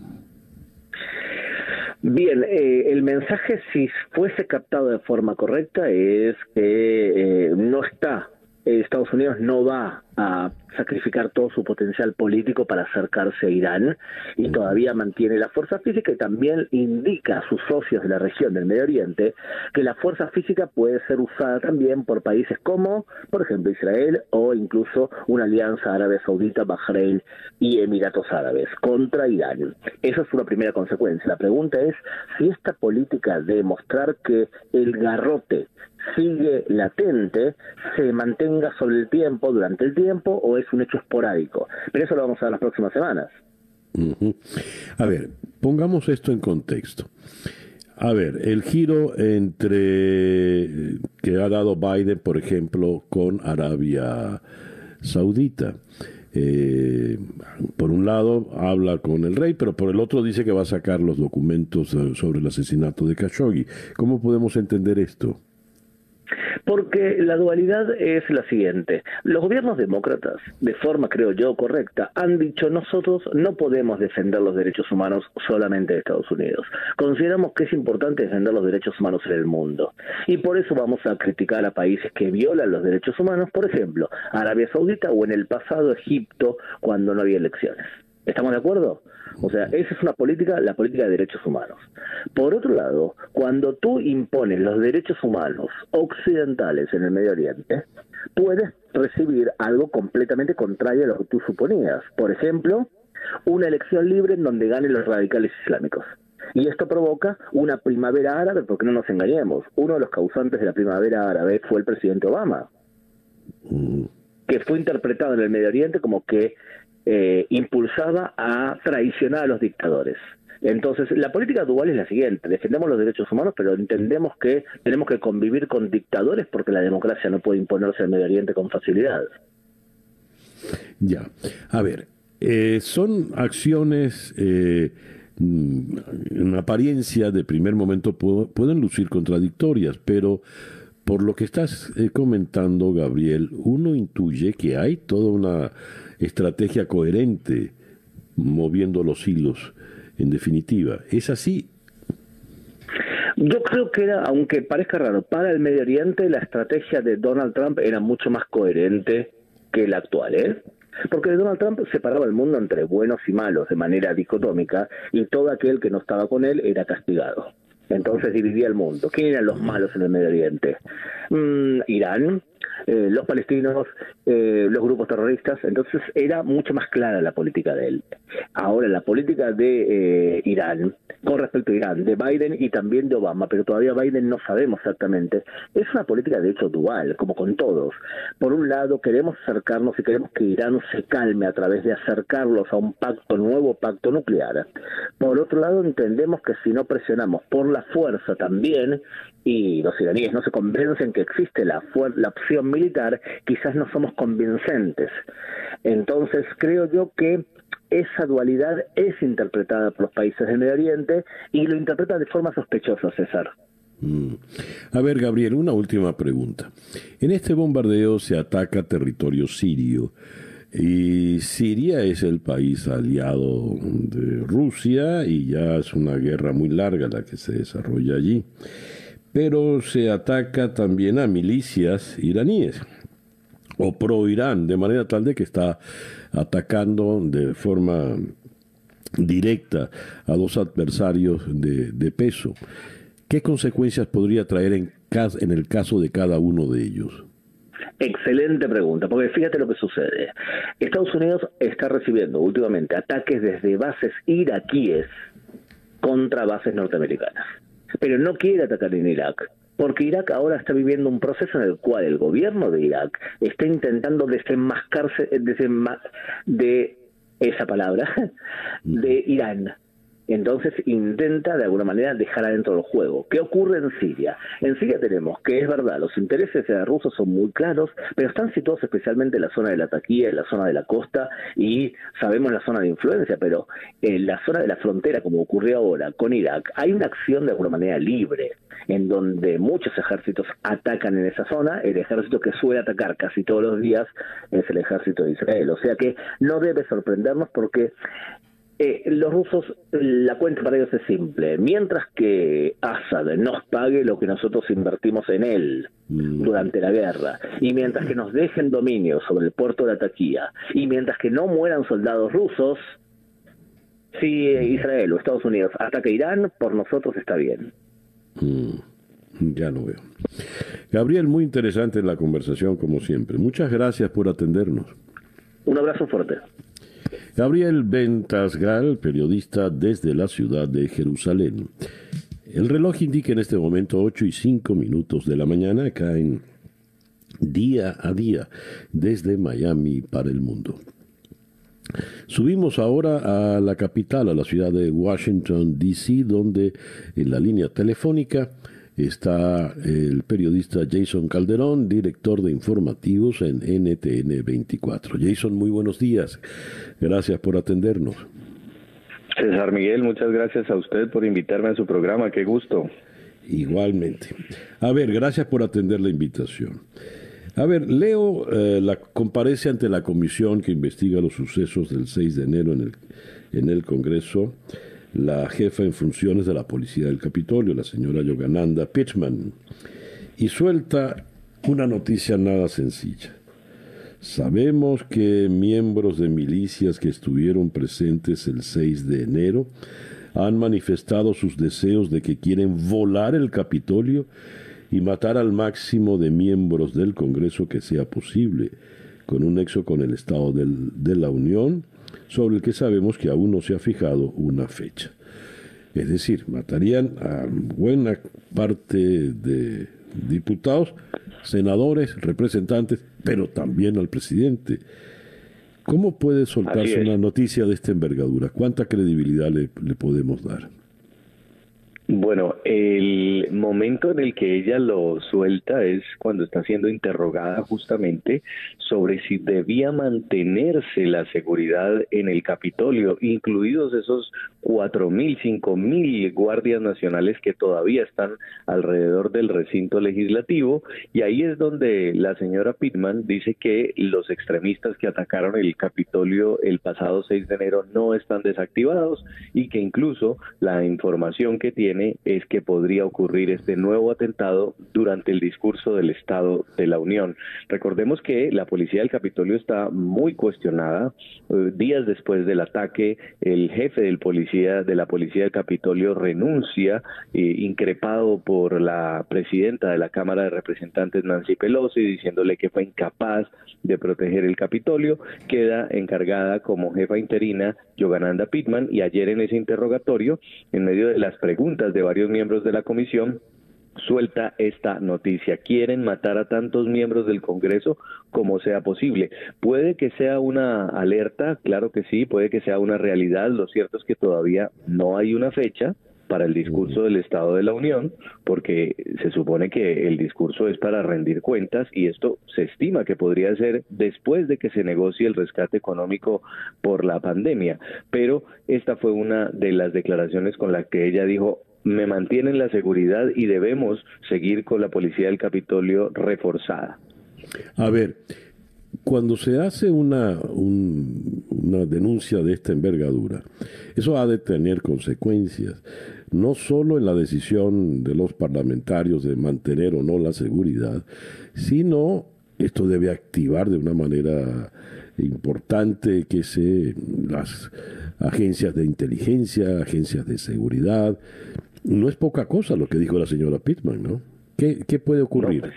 Bien, eh, el mensaje, si fuese captado de forma correcta, es que eh, no está, Estados Unidos no va a sacrificar todo su potencial político para acercarse a Irán y todavía mantiene la fuerza física y también indica a sus socios de la región del Medio Oriente que la fuerza física puede ser usada también por países como, por ejemplo, Israel o incluso una alianza árabe saudita, Bahrein y Emiratos Árabes contra Irán. Esa es una primera consecuencia. La pregunta es si esta política de mostrar que el garrote sigue latente se mantenga sobre el tiempo, durante el tiempo, o es un hecho esporádico. Pero eso lo vamos a ver las próximas semanas. A ver, pongamos esto en contexto. A ver, el giro entre que ha dado Biden, por ejemplo, con Arabia Saudita. eh, por un lado habla con el rey, pero por el otro dice que va a sacar los documentos eh, sobre el asesinato de Khashoggi. ¿Cómo podemos entender esto? Porque la dualidad es la siguiente. Los gobiernos demócratas, de forma creo yo correcta, han dicho nosotros no podemos defender los derechos humanos solamente de Estados Unidos. Consideramos que es importante defender los derechos humanos en el mundo. Y por eso vamos a criticar a países que violan los derechos humanos, por ejemplo, Arabia Saudita o en el pasado Egipto cuando no había elecciones. ¿Estamos de acuerdo? O sea, esa es una política, la política de derechos humanos. Por otro lado, cuando tú impones los derechos humanos occidentales en el Medio Oriente, puedes recibir algo completamente contrario a lo que tú suponías. Por ejemplo, una elección libre en donde ganen los radicales islámicos. Y esto provoca una primavera árabe, porque no nos engañemos. Uno de los causantes de la primavera árabe fue el presidente Obama, mm. que fue interpretado en el Medio Oriente como que eh, impulsaba a traicionar a los dictadores. Entonces, la política dual es la siguiente, defendemos los derechos humanos, pero entendemos que tenemos que convivir con dictadores porque la democracia no puede imponerse en Medio Oriente con facilidad. Ya, a ver, eh, son acciones eh, en apariencia de primer momento pueden lucir contradictorias, pero por lo que estás comentando, Gabriel, uno intuye que hay toda una estrategia coherente moviendo los hilos, en definitiva. ¿Es así? Yo creo que era, aunque parezca raro, para el Medio Oriente la estrategia de Donald Trump era mucho más coherente que la actual, ¿eh? Porque Donald Trump separaba el mundo entre buenos y malos de manera dicotómica y todo aquel que no estaba con él era castigado. Entonces dividía el mundo. ¿Quién eran los malos en el Medio Oriente? Mm, Irán, eh, los palestinos, eh, los grupos terroristas. Entonces era mucho más clara la política de él. Ahora, la política de eh, Irán, con respecto a Irán, de Biden y también de Obama, pero todavía Biden no sabemos exactamente, es una política de hecho dual, como con todos. Por un lado, queremos acercarnos y queremos que Irán se calme a través de acercarlos a un pacto, nuevo pacto nuclear. Por otro lado, entendemos que si no presionamos por la fuerza también, y los iraníes no se convencen que existe la, la opción militar, quizás no somos convincentes. Entonces creo yo que esa dualidad es interpretada por los países del Medio Oriente y lo interpretan de forma sospechosa, César. Mm. A ver, Gabriel, una última pregunta. En este bombardeo se ataca territorio sirio y Siria es el país aliado de Rusia y ya es una guerra muy larga la que se desarrolla allí pero se ataca también a milicias iraníes o pro-Irán, de manera tal de que está atacando de forma directa a dos adversarios de, peso. ¿Qué consecuencias podría traer en, en el caso de cada uno de ellos? Excelente pregunta, porque fíjate lo que sucede. Estados Unidos está recibiendo últimamente ataques desde bases iraquíes contra bases norteamericanas pero no quiere atacar en Irak. Porque Irak ahora está viviendo un proceso en el cual el gobierno de Irak está intentando desenmascarse de esa palabra de Irán entonces intenta de alguna manera dejar adentro del juego. ¿Qué ocurre en Siria? En Siria tenemos que es verdad, los intereses de rusos son muy claros, pero están situados especialmente en la zona de la Taquía, en la zona de la costa y sabemos la zona de influencia, pero en la zona de la frontera, como ocurrió ahora con Irak, hay una acción de alguna manera libre, en donde muchos ejércitos atacan en esa zona, el ejército que suele atacar casi todos los días es el ejército de Israel. O sea que no debe sorprendernos porque eh, los rusos, la cuenta para ellos es simple. Mientras que Assad nos pague lo que nosotros invertimos en él mm. durante la guerra, y mientras que nos dejen dominio sobre el puerto de Ataquía, y mientras que no mueran soldados rusos, si Israel o Estados Unidos ataca Irán, por nosotros está bien. Mm. Ya lo veo. Gabriel, muy interesante la conversación como siempre. Muchas gracias por atendernos. Un abrazo fuerte. Gabriel Ventasgal, periodista desde la ciudad de Jerusalén. El reloj indica en este momento 8 y 5 minutos de la mañana, caen día a día desde Miami para el mundo. Subimos ahora a la capital, a la ciudad de Washington, D.C., donde en la línea telefónica está el periodista Jason Calderón, director de informativos en NTN 24. Jason, muy buenos días. Gracias por atendernos. César Miguel, muchas gracias a usted por invitarme a su programa. Qué gusto. Igualmente. A ver, gracias por atender la invitación. A ver, Leo eh, la, comparece ante la comisión que investiga los sucesos del 6 de enero en el, en el Congreso la jefa en funciones de la Policía del Capitolio, la señora Yogananda Pittman, y suelta una noticia nada sencilla. Sabemos que miembros de milicias que estuvieron presentes el 6 de enero han manifestado sus deseos de que quieren volar el Capitolio y matar al máximo de miembros del Congreso que sea posible, con un nexo con el Estado de la Unión, sobre el que sabemos que aún no se ha fijado una fecha. Es decir, matarían a buena parte de diputados, senadores, representantes, pero también al presidente. ¿Cómo puede soltarse una noticia de esta envergadura? ¿Cuánta credibilidad le, le podemos dar? Bueno, el momento en el que ella lo suelta es cuando está siendo interrogada justamente sobre si debía mantenerse la seguridad en el Capitolio, incluidos esos cuatro mil, cinco mil guardias nacionales que todavía están alrededor del recinto legislativo, y ahí es donde la señora Pittman dice que los extremistas que atacaron el Capitolio el pasado 6 de enero no están desactivados y que incluso la información que tiene es que podría ocurrir este nuevo atentado durante el discurso del Estado de la Unión. Recordemos que la policía del Capitolio está muy cuestionada. Eh, días después del ataque, el jefe del policía de la policía del Capitolio renuncia, eh, increpado por la presidenta de la Cámara de Representantes Nancy Pelosi, diciéndole que fue incapaz de proteger el Capitolio. Queda encargada como jefa interina Yogananda Pittman y ayer en ese interrogatorio, en medio de las preguntas de varios miembros de la comisión, suelta esta noticia. Quieren matar a tantos miembros del Congreso como sea posible. Puede que sea una alerta, claro que sí, puede que sea una realidad. Lo cierto es que todavía no hay una fecha para el discurso del Estado de la Unión, porque se supone que el discurso es para rendir cuentas y esto se estima que podría ser después de que se negocie el rescate económico por la pandemia. Pero esta fue una de las declaraciones con la que ella dijo, me mantienen la seguridad y debemos seguir con la policía del Capitolio reforzada. A ver, cuando se hace una, una denuncia de esta envergadura, eso ha de tener consecuencias, no solo en la decisión de los parlamentarios de mantener o no la seguridad, sino esto debe activar de una manera importante que se las agencias de inteligencia, agencias de seguridad, no es poca cosa lo que dijo la señora Pittman, ¿no? ¿Qué, puede ocurrir? Pues,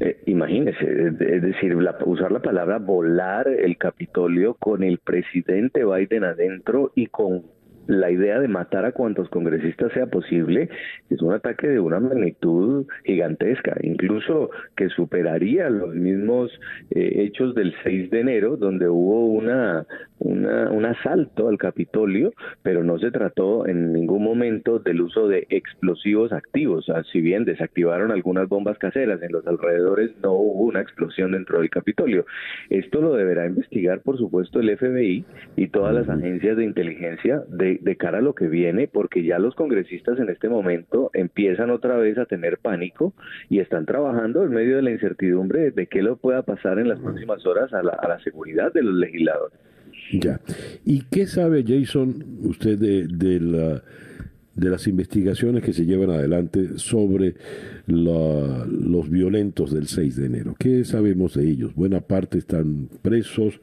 eh, imagínese, es decir, usar la palabra volar el Capitolio con el presidente Biden adentro y con la idea de matar a cuantos congresistas sea posible es un ataque de una magnitud gigantesca, incluso que superaría los mismos eh, hechos del 6 de enero, donde hubo una, una, un asalto al Capitolio, pero no se trató en ningún momento del uso de explosivos activos. si bien desactivaron algunas bombas caseras en los alrededores, no hubo una explosión dentro del Capitolio. Esto lo deberá investigar, por supuesto, el FBI y todas las agencias de inteligencia de de, cara a lo que viene, porque ya los congresistas en este momento empiezan otra vez a tener pánico y están trabajando en medio de la incertidumbre de qué lo pueda pasar en las próximas horas a la, a la seguridad de los legisladores. Ya. ¿Y qué sabe Jason usted de, de la de las investigaciones que se llevan adelante sobre los violentos del 6 de enero. ¿Qué sabemos de ellos? Buena parte están presos,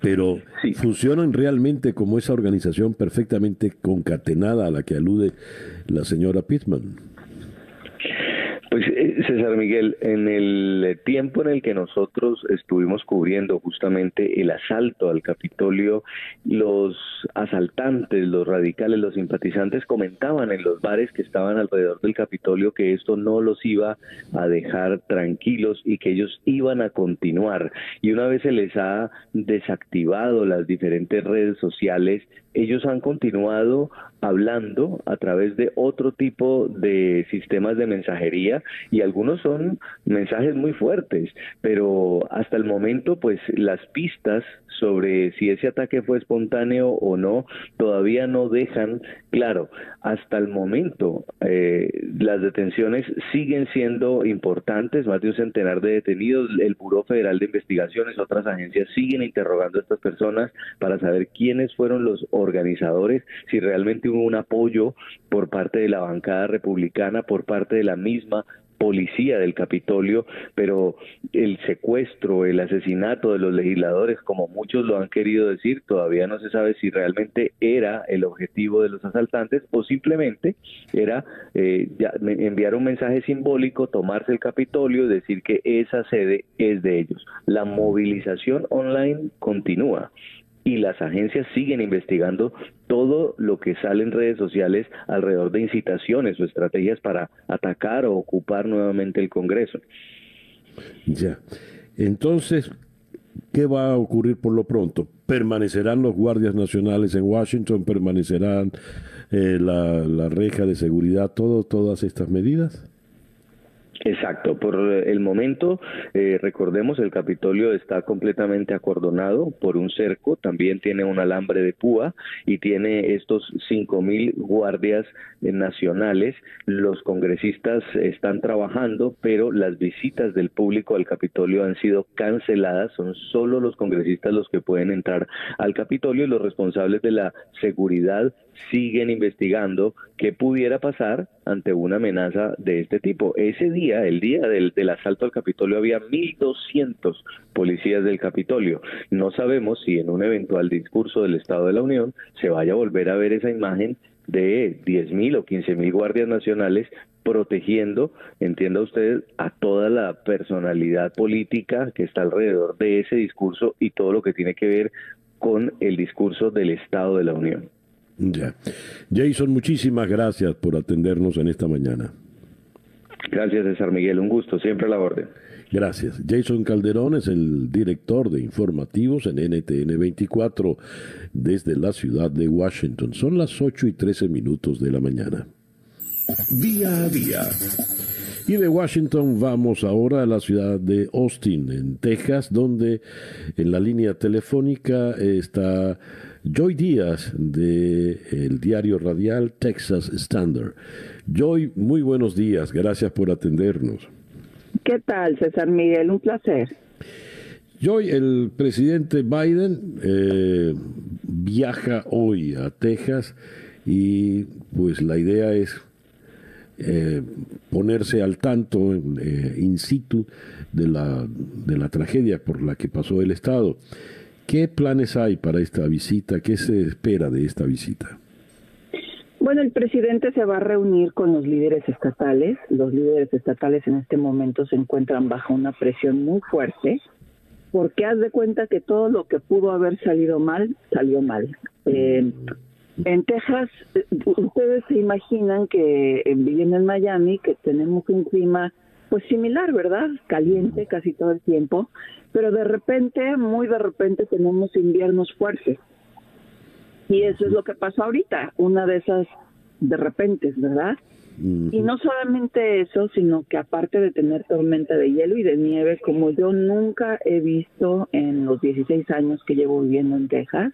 pero funcionan realmente como esa organización perfectamente concatenada a la que alude la señora Pittman. Pues eh, César Miguel, en el tiempo en el que nosotros estuvimos cubriendo justamente el asalto al Capitolio, los asaltantes, los radicales, los simpatizantes comentaban en los bares que estaban alrededor del Capitolio que esto no los iba a dejar tranquilos y que ellos iban a continuar. Y una vez se les ha desactivado las diferentes redes sociales, ellos han continuado hablando a través de otro tipo de sistemas de mensajería y algunos son mensajes muy fuertes, pero hasta el momento pues las pistas sobre si ese ataque fue espontáneo o no todavía no dejan claro. Hasta el momento eh, las detenciones siguen siendo importantes, más de un centenar de detenidos, el Buró Federal de Investigaciones, otras agencias siguen interrogando a estas personas para saber quiénes fueron los organizadores, si realmente hubo un apoyo por parte de la bancada republicana, por parte de la misma policía del Capitolio, pero el secuestro, el asesinato de los legisladores, como muchos lo han querido decir, todavía no se sabe si realmente era el objetivo de los asaltantes o simplemente era eh, enviar un mensaje simbólico, tomarse el Capitolio y decir que esa sede es de ellos. La movilización online continúa y las agencias siguen investigando todo lo que sale en redes sociales alrededor de incitaciones o estrategias para atacar o ocupar nuevamente el Congreso. Ya. Entonces, ¿qué va a ocurrir por lo pronto? ¿Permanecerán los guardias nacionales en Washington? ¿Permanecerán eh, la, la reja de seguridad? ¿Todas estas medidas? Exacto, por el momento, eh, recordemos, el Capitolio está completamente acordonado por un cerco, también tiene un alambre de púa y tiene estos cinco mil guardias eh, nacionales. Los congresistas están trabajando, pero las visitas del público al Capitolio han sido canceladas, son solo los congresistas los que pueden entrar al Capitolio y los responsables de la seguridad siguen investigando qué pudiera pasar ante una amenaza de este tipo. Ese día, el día del, asalto al Capitolio, había 1.200 policías del Capitolio. No sabemos si en un eventual discurso del Estado de la Unión se vaya a volver a ver esa imagen de 10.000 o 15.000 guardias nacionales protegiendo, entienda usted, a toda la personalidad política que está alrededor de ese discurso y todo lo que tiene que ver con el discurso del Estado de la Unión. Ya. Jason, muchísimas gracias por atendernos en esta mañana. Gracias, César Miguel. Un gusto, siempre a la orden. Gracias. Jason Calderón es el director de informativos en NTN 24 desde la ciudad de Washington. Son las 8 y 13 minutos de la mañana. Día a día. Y de Washington vamos ahora a la ciudad de Austin, en Texas, donde en la línea telefónica está Joy Díaz de el diario radial Texas Standard. Joy, muy buenos días, gracias por atendernos. ¿Qué tal, César Miguel? Un placer. Joy, el presidente Biden eh, viaja hoy a Texas y pues la idea es eh, ponerse al tanto eh, in situ de la, de la tragedia por la que pasó el Estado. ¿Qué planes hay para esta visita? ¿Qué se espera de esta visita? Bueno, el presidente se va a reunir con los líderes estatales. Los líderes estatales en este momento se encuentran bajo una presión muy fuerte porque haz de cuenta que todo lo que pudo haber salido mal, salió mal. Eh, en Texas, ustedes se imaginan que eh, viviendo en Miami, que tenemos un clima pues similar, ¿verdad? Caliente casi todo el tiempo, pero de repente, muy de repente tenemos inviernos fuertes. Y eso es lo que pasó ahorita, una de esas de repente, ¿verdad? Y no solamente eso, sino que aparte de tener tormenta de hielo y de nieve, como yo nunca he visto en los 16 años que llevo viviendo en Texas,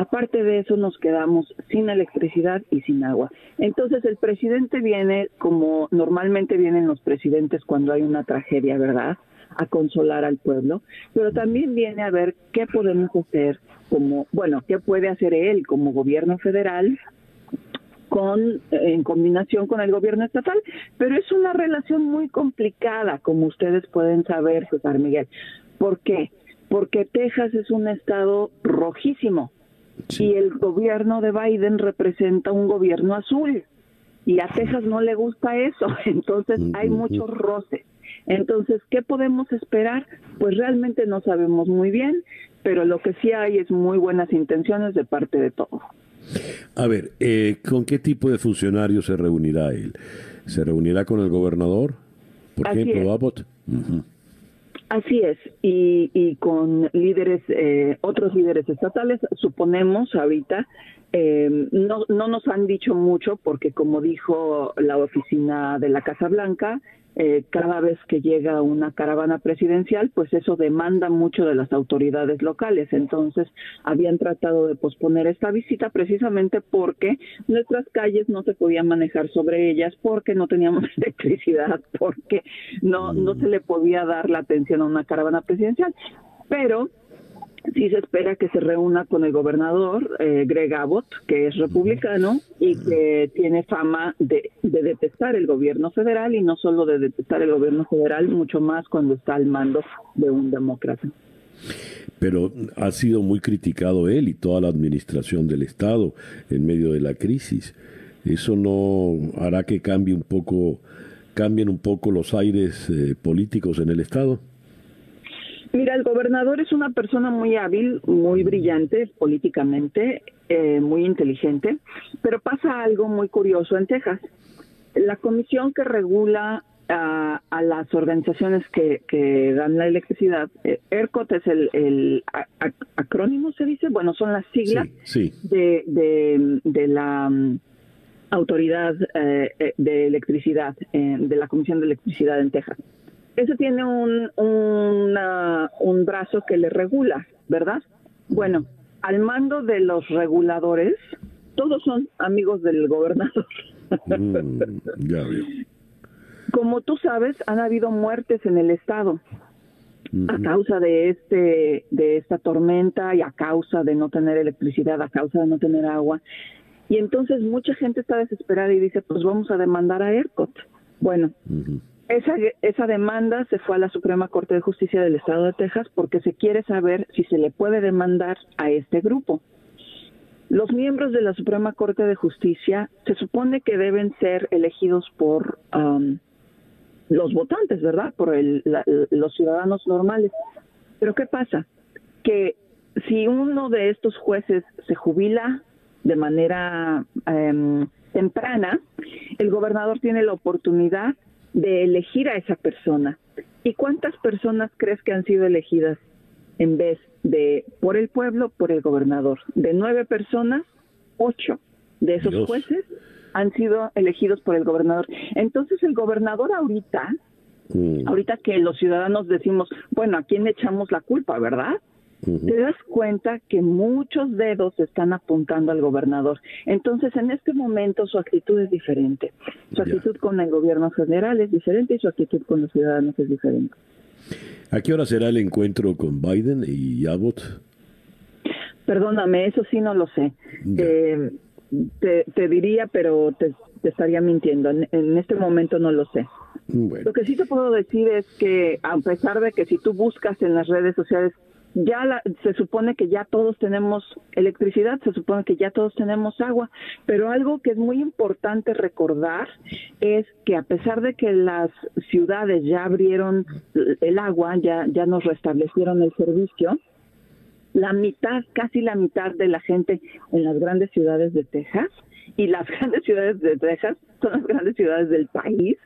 Aparte de eso, nos quedamos sin electricidad y sin agua. Entonces, el presidente viene, como normalmente vienen los presidentes cuando hay una tragedia, ¿verdad? A consolar al pueblo, pero también viene a ver qué podemos hacer como, bueno, qué puede hacer él como gobierno federal con en combinación con el gobierno estatal, pero es una relación muy complicada, como ustedes pueden saber, César Miguel. ¿Por qué? Porque Texas es un estado rojísimo, y el gobierno de Biden representa un gobierno azul. y a Texas no le gusta eso, entonces hay mucho roce. Entonces, ¿qué podemos esperar? Pues realmente no sabemos muy bien, pero lo que sí hay es muy buenas intenciones de parte de todos. A ver, eh, ¿con qué tipo de funcionarios se reunirá él? ¿Se reunirá con el gobernador? Por ejemplo, Abbott. Así es, y, con líderes, eh, otros líderes estatales, suponemos ahorita, eh, no, no nos han dicho mucho porque como dijo la oficina de la Casa Blanca, eh, cada vez que llega una caravana presidencial, pues eso demanda mucho de las autoridades locales. Entonces, habían tratado de posponer esta visita precisamente porque nuestras calles no se podían manejar sobre ellas, porque no teníamos electricidad, porque no, no se le podía dar la atención a una caravana presidencial. Pero sí se espera que se reúna con el gobernador eh, Greg Abbott, que es republicano y que tiene fama de, detestar el gobierno federal y no solo de detestar el gobierno federal, mucho más cuando está al mando de un demócrata. Pero ha sido muy criticado él y toda la administración del Estado en medio de la crisis. ¿Eso no hará que cambie un poco, cambien un poco los aires eh, políticos en el Estado? Mira, el gobernador es una persona muy hábil, muy brillante políticamente, eh, muy inteligente, pero pasa algo muy curioso en Texas. La comisión que regula a, las organizaciones que, dan la electricidad, eh, ERCOT es el, acrónimo, se dice, bueno, son las siglas De, de, la mm, autoridad eh, de electricidad, de la Comisión de Electricidad en Texas eso tiene un, un brazo que le regula, ¿verdad? Bueno, al mando de los reguladores, todos son amigos del gobernador. Mm, ya Como tú sabes, han habido muertes en el estado a causa de este de esta tormenta y a causa de no tener electricidad, a causa de no tener agua. Y entonces mucha gente está desesperada y dice, pues vamos a demandar a ERCOT. Bueno, esa, esa demanda se fue a la Suprema Corte de Justicia del Estado de Texas porque se quiere saber si se le puede demandar a este grupo. Los miembros de la Suprema Corte de Justicia se supone que deben ser elegidos por um, los votantes, ¿verdad? Por los ciudadanos normales. Pero ¿qué pasa? Que si uno de estos jueces se jubila de manera um, temprana, el gobernador tiene la oportunidad de elegir a esa persona. ¿Y cuántas personas crees que han sido elegidas en vez de por el pueblo, por el gobernador? De nueve personas, ocho de esos jueces han sido elegidos por el gobernador. Entonces el gobernador ahorita, mm. ahorita que los ciudadanos decimos, bueno, ¿a quién echamos la culpa, verdad? Te das cuenta que muchos dedos están apuntando al gobernador. Entonces, en este momento su actitud es diferente. Su actitud con el gobierno federal es diferente y su actitud con los ciudadanos es diferente. ¿A qué hora será el encuentro con Biden y Abbott? Perdóname, eso sí no lo sé. Eh, te, diría, pero te, estaría mintiendo. En, este momento no lo sé. Lo que sí te puedo decir es que, a pesar de que si tú buscas en las redes sociales ya se supone que ya todos tenemos electricidad, se supone que ya todos tenemos agua, pero algo que es muy importante recordar es que a pesar de que las ciudades ya abrieron el agua, ya, ya nos restablecieron el servicio, la mitad, casi la mitad de la gente en las grandes ciudades de Texas, y las grandes ciudades de Texas son las grandes ciudades del país,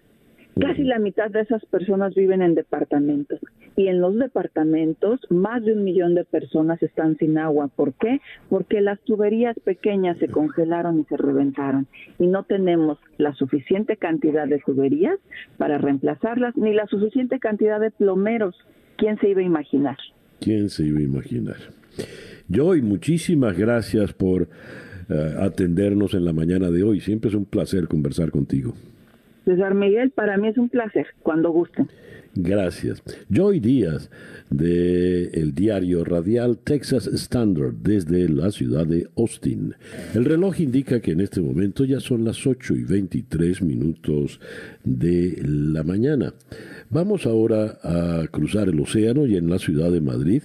Casi la mitad de esas personas viven en departamentos y en los departamentos más de un millón de personas están sin agua. ¿Por qué? Porque las tuberías pequeñas se congelaron y se reventaron y no tenemos la suficiente cantidad de tuberías para reemplazarlas ni la suficiente cantidad de plomeros. ¿Quién se iba a imaginar? ¿Quién se iba a imaginar? Joy, muchísimas gracias por eh, atendernos en la mañana de hoy. Siempre es un placer conversar contigo. César Miguel, para mí es un placer, cuando gusten. Gracias. Joy Díaz, de el diario radial Texas Standard, desde la ciudad de Austin. El reloj indica que en este momento ya son las 8 y 23 minutos de la mañana. Vamos ahora a cruzar el océano y en la ciudad de Madrid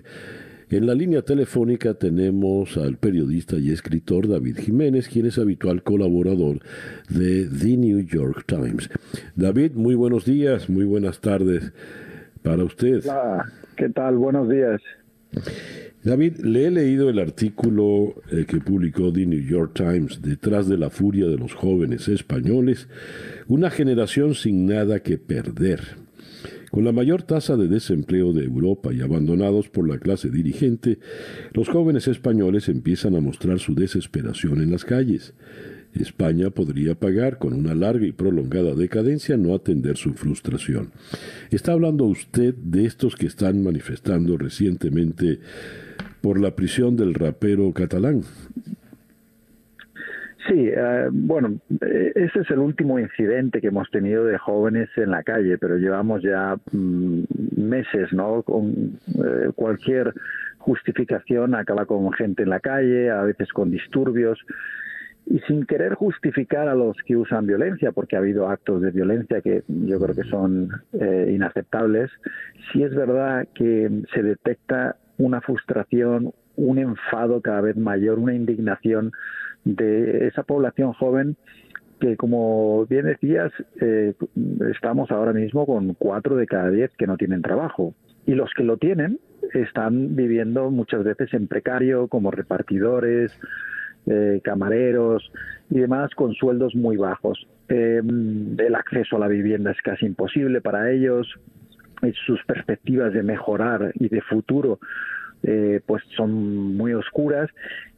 En la línea telefónica tenemos al periodista y escritor David Jiménez, quien es habitual colaborador de The New York Times. David, muy buenos días, muy buenas tardes para usted. Hola, ¿qué tal? Buenos días. David, le he leído el artículo eh, que publicó The New York Times, Detrás de la furia de los jóvenes españoles, una generación sin nada que perder. Con la mayor tasa de desempleo de Europa y abandonados por la clase dirigente, los jóvenes españoles empiezan a mostrar su desesperación en las calles. España podría pagar con una larga y prolongada decadencia no atender su frustración. ¿Está hablando usted de estos que están manifestando recientemente por la prisión del rapero catalán. Sí, eh, bueno, eh, ese es el último incidente que hemos tenido de jóvenes en la calle, pero llevamos ya mm, meses, ¿no? Con eh, cualquier justificación acaba con gente en la calle, a veces con disturbios y sin querer justificar a los que usan violencia, porque ha habido actos de violencia que yo creo que son inaceptables, sí es verdad que se detecta una frustración, un enfado cada vez mayor, una indignación de esa población joven que como bien decías, eh, estamos ahora mismo con cuatro de cada diez que no tienen trabajo. Y los que lo tienen están viviendo muchas veces en precario, como repartidores, eh, camareros y demás, con sueldos muy bajos. Eh, el acceso a la vivienda es casi imposible para ellos, sus perspectivas de mejorar y de futuro eh, pues son muy oscuras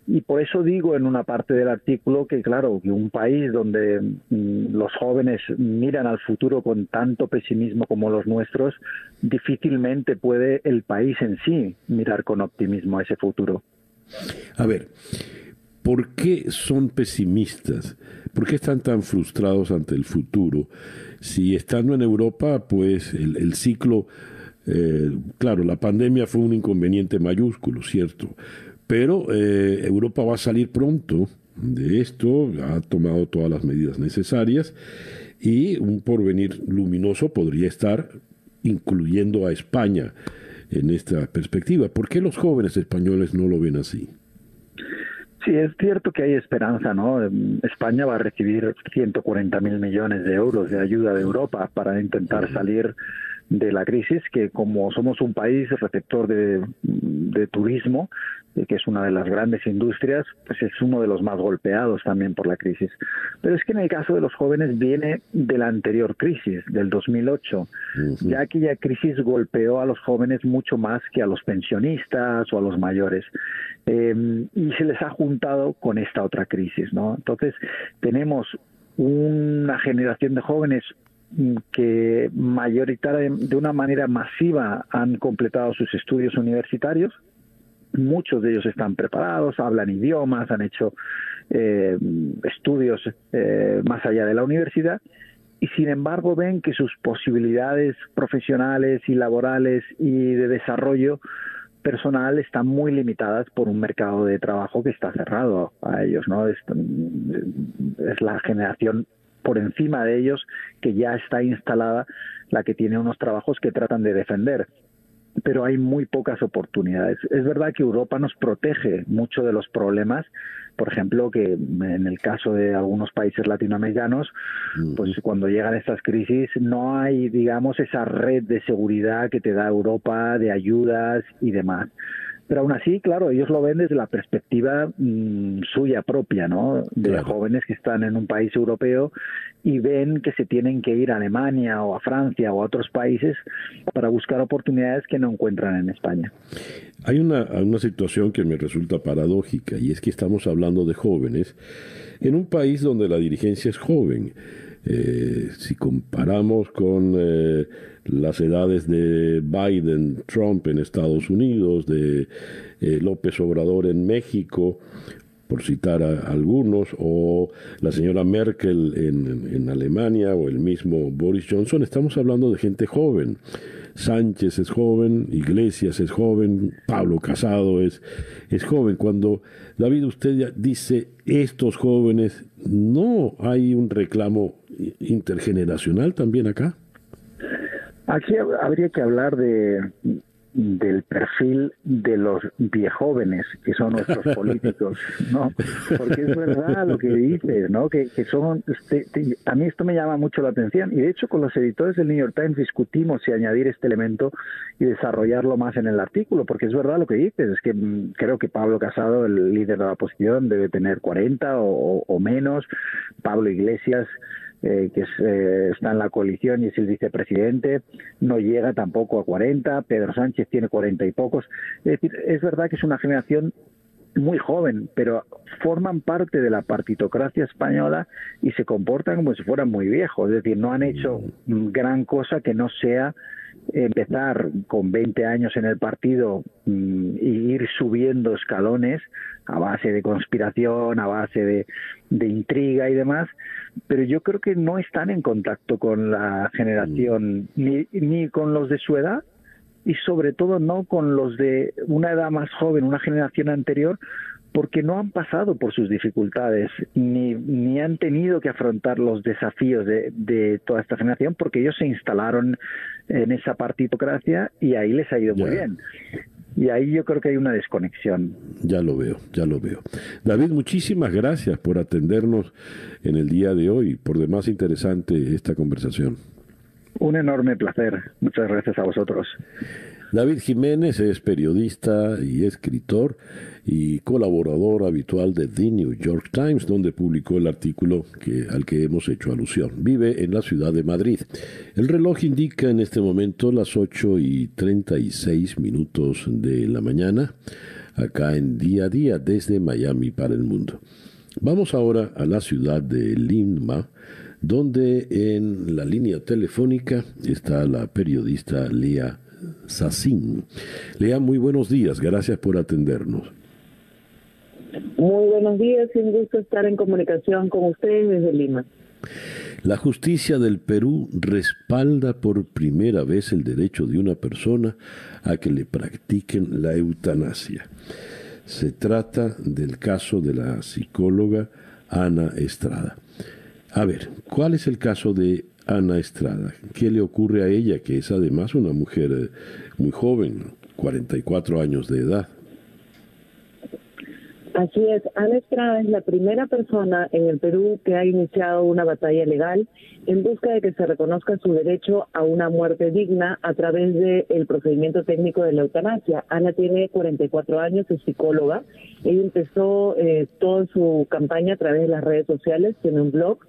y por eso digo en una parte del artículo que claro que un país donde mm, los jóvenes miran al futuro con tanto pesimismo como los nuestros difícilmente puede el país en sí mirar con optimismo a ese futuro a ver ¿por qué son pesimistas? ¿Por qué están tan frustrados ante el futuro? Si estando en Europa, pues el, ciclo, eh, claro, la pandemia fue un inconveniente mayúsculo, ¿cierto? Pero eh, Europa va a salir pronto de esto, ha tomado todas las medidas necesarias y un porvenir luminoso podría estar incluyendo a España en esta perspectiva. ¿Por qué los jóvenes españoles no lo ven así? Sí, es cierto que hay esperanza, ¿no? España va a recibir 140 mil millones de euros de ayuda de Europa para intentar salir de la crisis, que como somos un país receptor de, de turismo, que es una de las grandes industrias, pues es uno de los más golpeados también por la crisis. Pero es que en el caso de los jóvenes viene de la anterior crisis, del 2008. Ya aquella crisis golpeó a los jóvenes mucho más que a los pensionistas o a los mayores. Eh, y se les ha juntado con esta otra crisis, ¿no? Entonces, tenemos una generación de jóvenes que mayoritariamente de una manera masiva han completado sus estudios universitarios, muchos de ellos están preparados, hablan idiomas, han hecho eh, estudios eh, más allá de la universidad y sin embargo ven que sus posibilidades profesionales y laborales y de desarrollo personal están muy limitadas por un mercado de trabajo que está cerrado a ellos, ¿no? Es, es la generación por encima de ellos que ya está instalada la que tiene unos trabajos que tratan de defender pero hay muy pocas oportunidades. Es verdad que Europa nos protege mucho de los problemas, por ejemplo, que en el caso de algunos países latinoamericanos, pues cuando llegan estas crisis no hay, digamos, esa red de seguridad que te da Europa de ayudas y demás. Pero aún así, claro, ellos lo ven desde la perspectiva mm, suya propia, ¿no? De jóvenes que están en un país europeo y ven que se tienen que ir a Alemania o a Francia o a otros países para buscar oportunidades que no encuentran en España. Hay una, una situación que me resulta paradójica y es que estamos hablando de jóvenes en un país donde la dirigencia es joven. Eh, si comparamos con eh, las edades de Biden, Trump en Estados Unidos, de eh, López Obrador en México, por citar a, algunos, o la señora Merkel en, Alemania, o el mismo Boris Johnson, estamos hablando de gente joven. Sánchez es joven, Iglesias es joven, Pablo Casado es, es joven. Cuando David usted dice estos jóvenes, ¿no hay un reclamo intergeneracional también acá? Aquí habría que hablar de del perfil de los viejóvenes que son nuestros políticos, ¿no? Porque es verdad lo que dices, ¿no? Que, son, este, a mí esto me llama mucho la atención y de hecho con los editores del New York Times discutimos si añadir este elemento y desarrollarlo más en el artículo, porque es verdad lo que dices, es que mm, creo que Pablo Casado, el líder de la oposición, debe tener 40 o, o menos, Pablo Iglesias eh, que eh, está en la coalición y es el vicepresidente, no llega tampoco a 40, Pedro Sánchez tiene 40 y pocos. Es decir, es verdad que es una generación muy joven, pero forman parte de la partitocracia española y se comportan como si fueran muy viejos, es decir, no han hecho gran cosa que no sea empezar con 20 años en el partido mm, y ir subiendo escalones a base de conspiración, a base de, intriga y demás, pero yo creo que no están en contacto con la generación ni, ni con los de su edad y sobre todo no con los de una edad más joven, una generación anterior, porque no han pasado por sus dificultades ni, ni han tenido que afrontar los desafíos de, de, toda esta generación porque ellos se instalaron en esa partitocracia y ahí les ha ido muy bien. Y ahí yo creo que hay una desconexión. Ya lo veo, ya lo veo. David, muchísimas gracias por atendernos en el día de hoy. Por demás interesante esta conversación. Un enorme placer. Muchas gracias a vosotros. David Jiménez es periodista y escritor y colaborador habitual de The New York Times, donde publicó el artículo que, al que hemos hecho alusión. Vive en la ciudad de Madrid. El reloj indica en este momento las 8 y 36 minutos de la mañana, acá en día a día desde Miami para el mundo. Vamos ahora a la ciudad de Lima, donde en la línea telefónica está la periodista Lea Sassin. Lea, muy buenos días, gracias por atendernos. Muy buenos días, un gusto estar en comunicación con ustedes desde Lima. La justicia del Perú respalda por primera vez el derecho de una persona a que le practiquen la eutanasia. Se trata del caso de la psicóloga Ana Estrada. A ver, ¿cuál es el caso de Ana Estrada. ¿Qué le ocurre a ella, que es además una mujer eh, muy joven, 44 años de edad? Así es, Ana Estrada es la primera persona en el Perú que ha iniciado una batalla legal en busca de que se reconozca su derecho a una muerte digna a través del procedimiento técnico de la eutanasia. Ana tiene 44 años, es psicóloga. Ella empezó eh, toda su campaña a través de las redes sociales, tiene un blog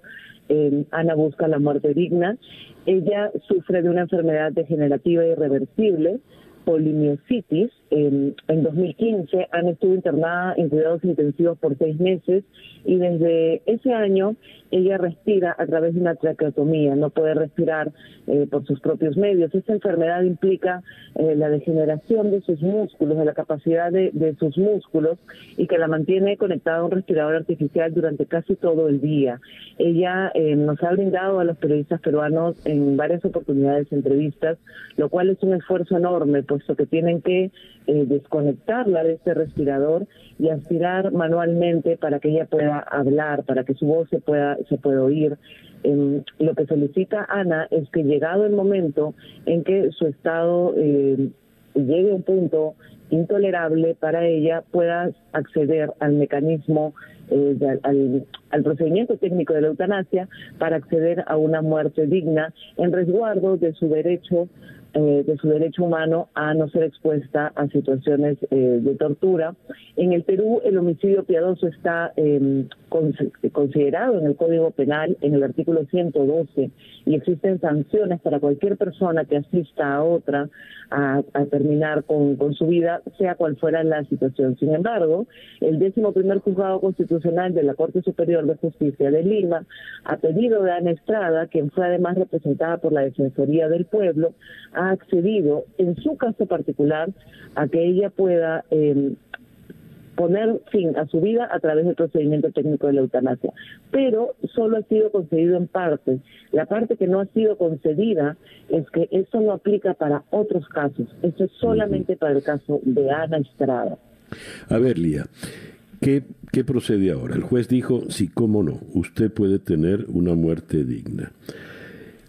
Ana busca la muerte digna. Ella sufre de una enfermedad degenerativa irreversible polimiositis. En, en 2015, Ana estuvo internada en cuidados intensivos por seis meses y desde ese año ella respira a través de una traqueotomía, no puede respirar eh, por sus propios medios. Esta enfermedad implica eh, la degeneración de sus músculos, de la capacidad de, de, sus músculos y que la mantiene conectada a un respirador artificial durante casi todo el día. Ella eh, nos ha brindado a los periodistas peruanos en varias oportunidades entrevistas, lo cual es un esfuerzo enorme puesto que tienen que eh, desconectarla de este respirador y aspirar manualmente para que ella pueda hablar, para que su voz se pueda, se pueda oír. lo que solicita Ana es que llegado el momento en que su estado eh, llegue a un punto intolerable para ella pueda acceder al mecanismo, eh, al, al, procedimiento técnico de la eutanasia para acceder a una muerte digna en resguardo de su derecho eh, de su derecho humano a no ser expuesta a situaciones eh, de tortura. En el Perú el homicidio piadoso está eh, considerado en el Código Penal en el artículo 112 y existen sanciones para cualquier persona que asista a otra a, terminar con, con, su vida, sea cual fuera la situación. Sin embargo, el décimo primer juzgado constitucional de la Corte Superior de Justicia de Lima, a pedido de Ana Estrada, quien fue además representada por la Defensoría del Pueblo, ha accedido en su caso particular a que ella pueda eh, poner fin a su vida a través del procedimiento técnico de la eutanasia. Pero solo ha sido concedido en parte. La parte que no ha sido concedida es que esto no aplica para otros casos. Esto es solamente para el caso de Ana Estrada. A ver, Lía, ¿qué, ¿qué procede ahora? El juez dijo, sí, cómo no, usted puede tener una muerte digna.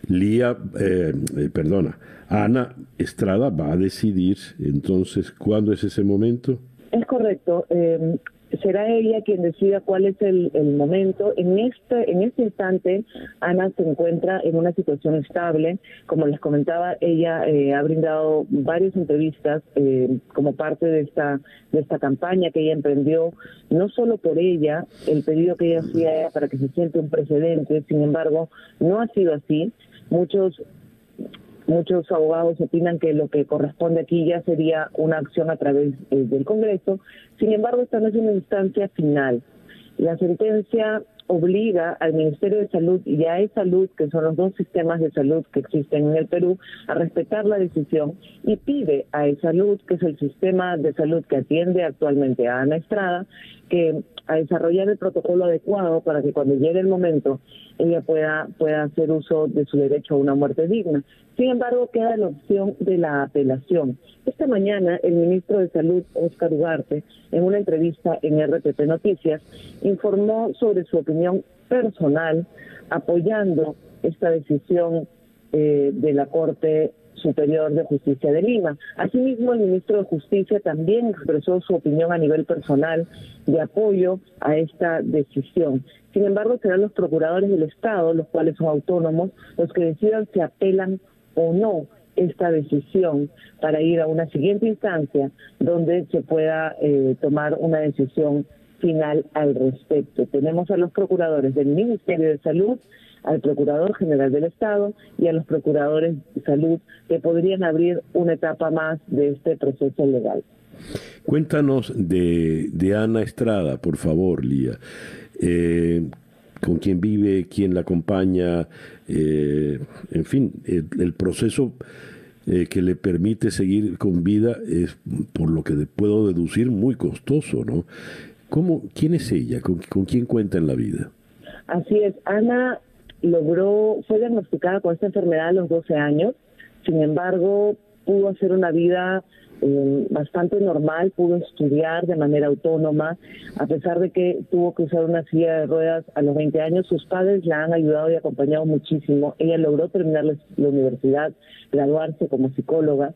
Lía, eh, eh, perdona, Ana Estrada va a decidir entonces cuándo es ese momento. Es correcto. Eh, será ella quien decida cuál es el, momento. En este, en este instante, Ana se encuentra en una situación estable. Como les comentaba, ella eh, ha brindado varias entrevistas eh, como parte de esta, de esta campaña que ella emprendió, no solo por ella, el pedido que ella hacía para que se siente un precedente, sin embargo, no ha sido así. Muchos Muchos abogados opinan que lo que corresponde aquí ya sería una acción a través eh, del Congreso. Sin embargo, esta no es una instancia final. La sentencia obliga al Ministerio de Salud y a Salud, que son los dos sistemas de salud que existen en el Perú, a respetar la decisión y pide a Salud, que es el sistema de salud que atiende actualmente a Ana Estrada, que a desarrollar el protocolo adecuado para que cuando llegue el momento ella pueda, pueda hacer uso de su derecho a una muerte digna. Sin embargo, queda la opción de la apelación. Esta mañana, el ministro de Salud, Oscar Ugarte, en una entrevista en RTP Noticias, informó sobre su opinión personal apoyando esta decisión eh, de la Corte Superior de Justicia de Lima. Asimismo, el ministro de Justicia también expresó su opinión a nivel personal de apoyo a esta decisión. Sin embargo, serán los procuradores del Estado, los cuales son autónomos, los que decidan si apelan o no esta decisión para ir a una siguiente instancia donde se pueda eh, tomar una decisión final al respecto. Tenemos a los procuradores del Ministerio de Salud, al Procurador General del Estado y a los procuradores de salud que podrían abrir una etapa más de este proceso legal. Cuéntanos de, de Ana Estrada, por favor, Lía. Eh, ¿Con quién vive? ¿Quién la acompaña? Eh, en fin, el, proceso eh, que le permite seguir con vida es, por lo que puedo deducir, muy costoso, ¿no? ¿Cómo, ¿Quién es ella? ¿Con, ¿Con quién cuenta en la vida? Así es. Ana logró, fue diagnosticada con esta enfermedad a los 12 años, sin embargo, pudo hacer una vida eh, bastante normal, pudo estudiar de manera autónoma, a pesar de que tuvo que usar una silla de ruedas a los 20 años, sus padres la han ayudado y acompañado muchísimo. Ella logró terminar la universidad, graduarse como psicóloga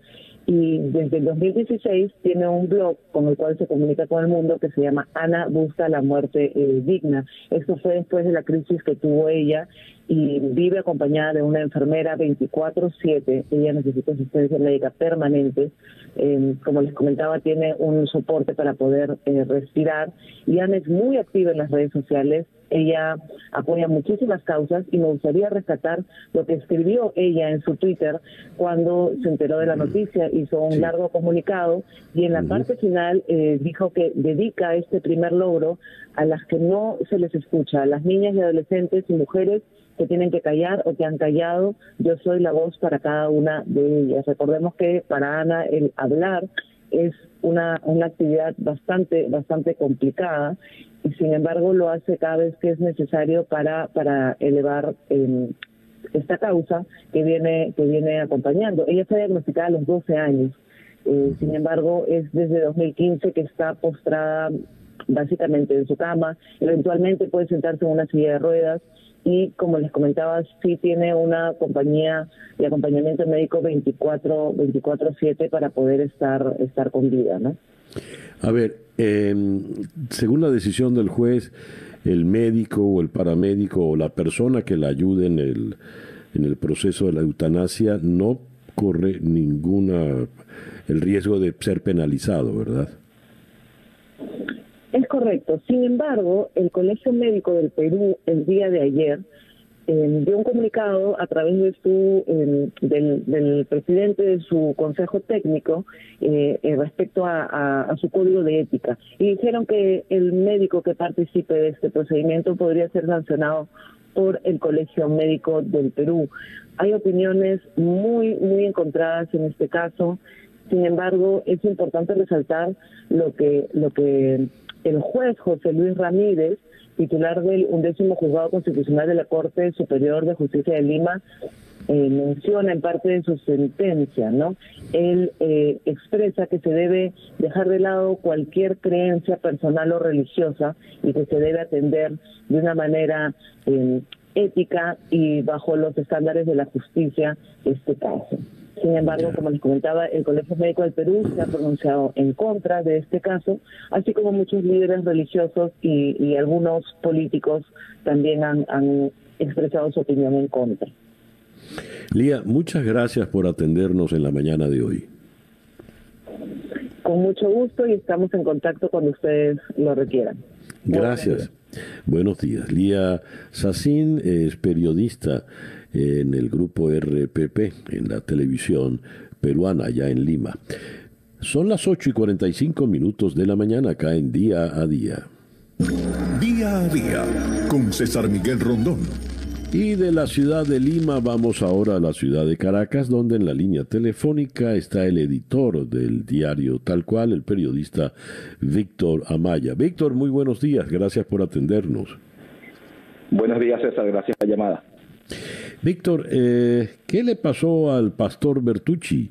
y desde el 2016 tiene un blog con el cual se comunica con el mundo que se llama Ana busca la muerte eh, digna. Esto fue después de la crisis que tuvo ella y vive acompañada de una enfermera 24/7. Ella necesita asistencia médica permanente. Eh, como les comentaba, tiene un soporte para poder eh, respirar y Ana es muy activa en las redes sociales ella apoya muchísimas causas y me gustaría rescatar lo que escribió ella en su Twitter cuando se enteró de la noticia, hizo un largo comunicado y en la parte final eh, dijo que dedica este primer logro a las que no se les escucha, a las niñas y adolescentes y mujeres que tienen que callar o que han callado. Yo soy la voz para cada una de ellas. Recordemos que para Ana el hablar es una, una actividad bastante, bastante complicada y sin embargo lo hace cada vez que es necesario para, para elevar eh, esta causa que viene, que viene acompañando. Ella fue diagnosticada a los 12 años, eh, sin embargo es desde 2015 que está postrada básicamente en su cama, eventualmente puede sentarse en una silla de ruedas, y como les comentaba, sí tiene una compañía de acompañamiento médico 24 24/7 para poder estar estar con vida, ¿no? A ver, em, según la decisión del juez, el médico o el paramédico o la persona que la ayude en el en el proceso de la eutanasia no corre ninguna el riesgo de ser penalizado, ¿verdad? Es correcto. Sin embargo, el Colegio Médico del Perú el día de ayer eh, dio un comunicado a través de su em, del, presidente de su consejo técnico eh, eh, respecto a, su código de ética y dijeron que el médico que participe de este procedimiento podría ser sancionado por el Colegio Médico del Perú. Hay opiniones muy muy encontradas en este caso. Sin embargo, es importante resaltar lo que lo que el juez José Luis Ramírez, titular del undécimo juzgado constitucional de la Corte Superior de Justicia de Lima, eh, menciona en parte de su sentencia, ¿no? Él eh, expresa que se debe dejar de lado cualquier creencia personal o religiosa y que se debe atender de una manera eh, ética y bajo los estándares de la justicia este caso. Sin embargo, como les comentaba, el Colegio Médico del Perú se ha pronunciado en contra de este caso, así como muchos líderes religiosos y, algunos políticos también han, han expresado su opinión en contra. Lía, muchas gracias por atendernos en la mañana de hoy. Con mucho gusto y estamos en contacto cuando ustedes lo requieran. Gracias. Buenos días. Lía Sacín es periodista en el grupo RPP, en la televisión peruana, allá en Lima. Son las 8 y 45 minutos de la mañana acá en Día a Día. Día a Día con César Miguel Rondón. Y de la ciudad de Lima vamos ahora a la ciudad de Caracas, donde en la línea telefónica está el editor del diario Tal cual, el periodista Víctor Amaya. Víctor, muy buenos días, gracias por atendernos. Buenos días, César, gracias por la llamada. Víctor, eh, ¿qué le pasó al pastor Bertucci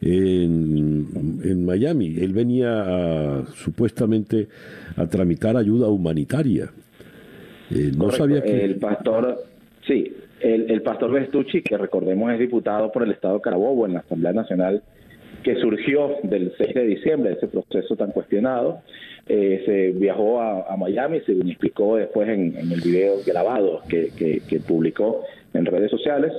en, Miami? Él venía supuestamente a tramitar ayuda humanitaria. Eh, no sabía que... El pastor, sí, el, pastor Bertucci, que recordemos es diputado por el Estado de Carabobo en la Asamblea Nacional, que surgió del 6 de diciembre, ese proceso tan cuestionado, eh, se viajó a, Miami, se explicó después en, el video grabado que, que publicó en redes sociales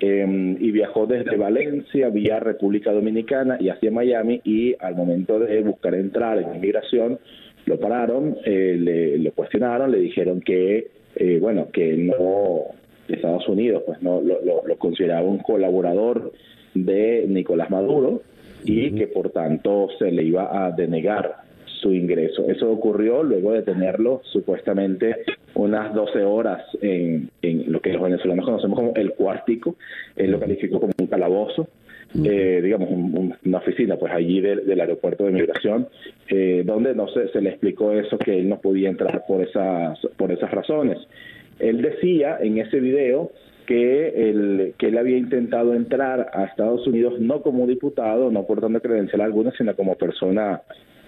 em, y viajó desde Valencia vía República Dominicana y hacia Miami y al momento de buscar entrar en inmigración lo pararon, eh, le, lo cuestionaron, le dijeron que eh, bueno que no Estados Unidos pues no lo, lo, consideraba un colaborador de Nicolás Maduro y que por tanto se le iba a denegar su ingreso. Eso ocurrió luego de tenerlo supuestamente unas 12 horas en, lo que los venezolanos conocemos como el cuartico, él lo calificó como un calabozo, eh, digamos, una oficina, pues allí del, aeropuerto de migración, eh, donde no se, se le explicó eso, que él no podía entrar por esas, por esas razones. Él decía en ese video que él, que él había intentado entrar a Estados Unidos no como diputado, no portando credencial alguna, sino como persona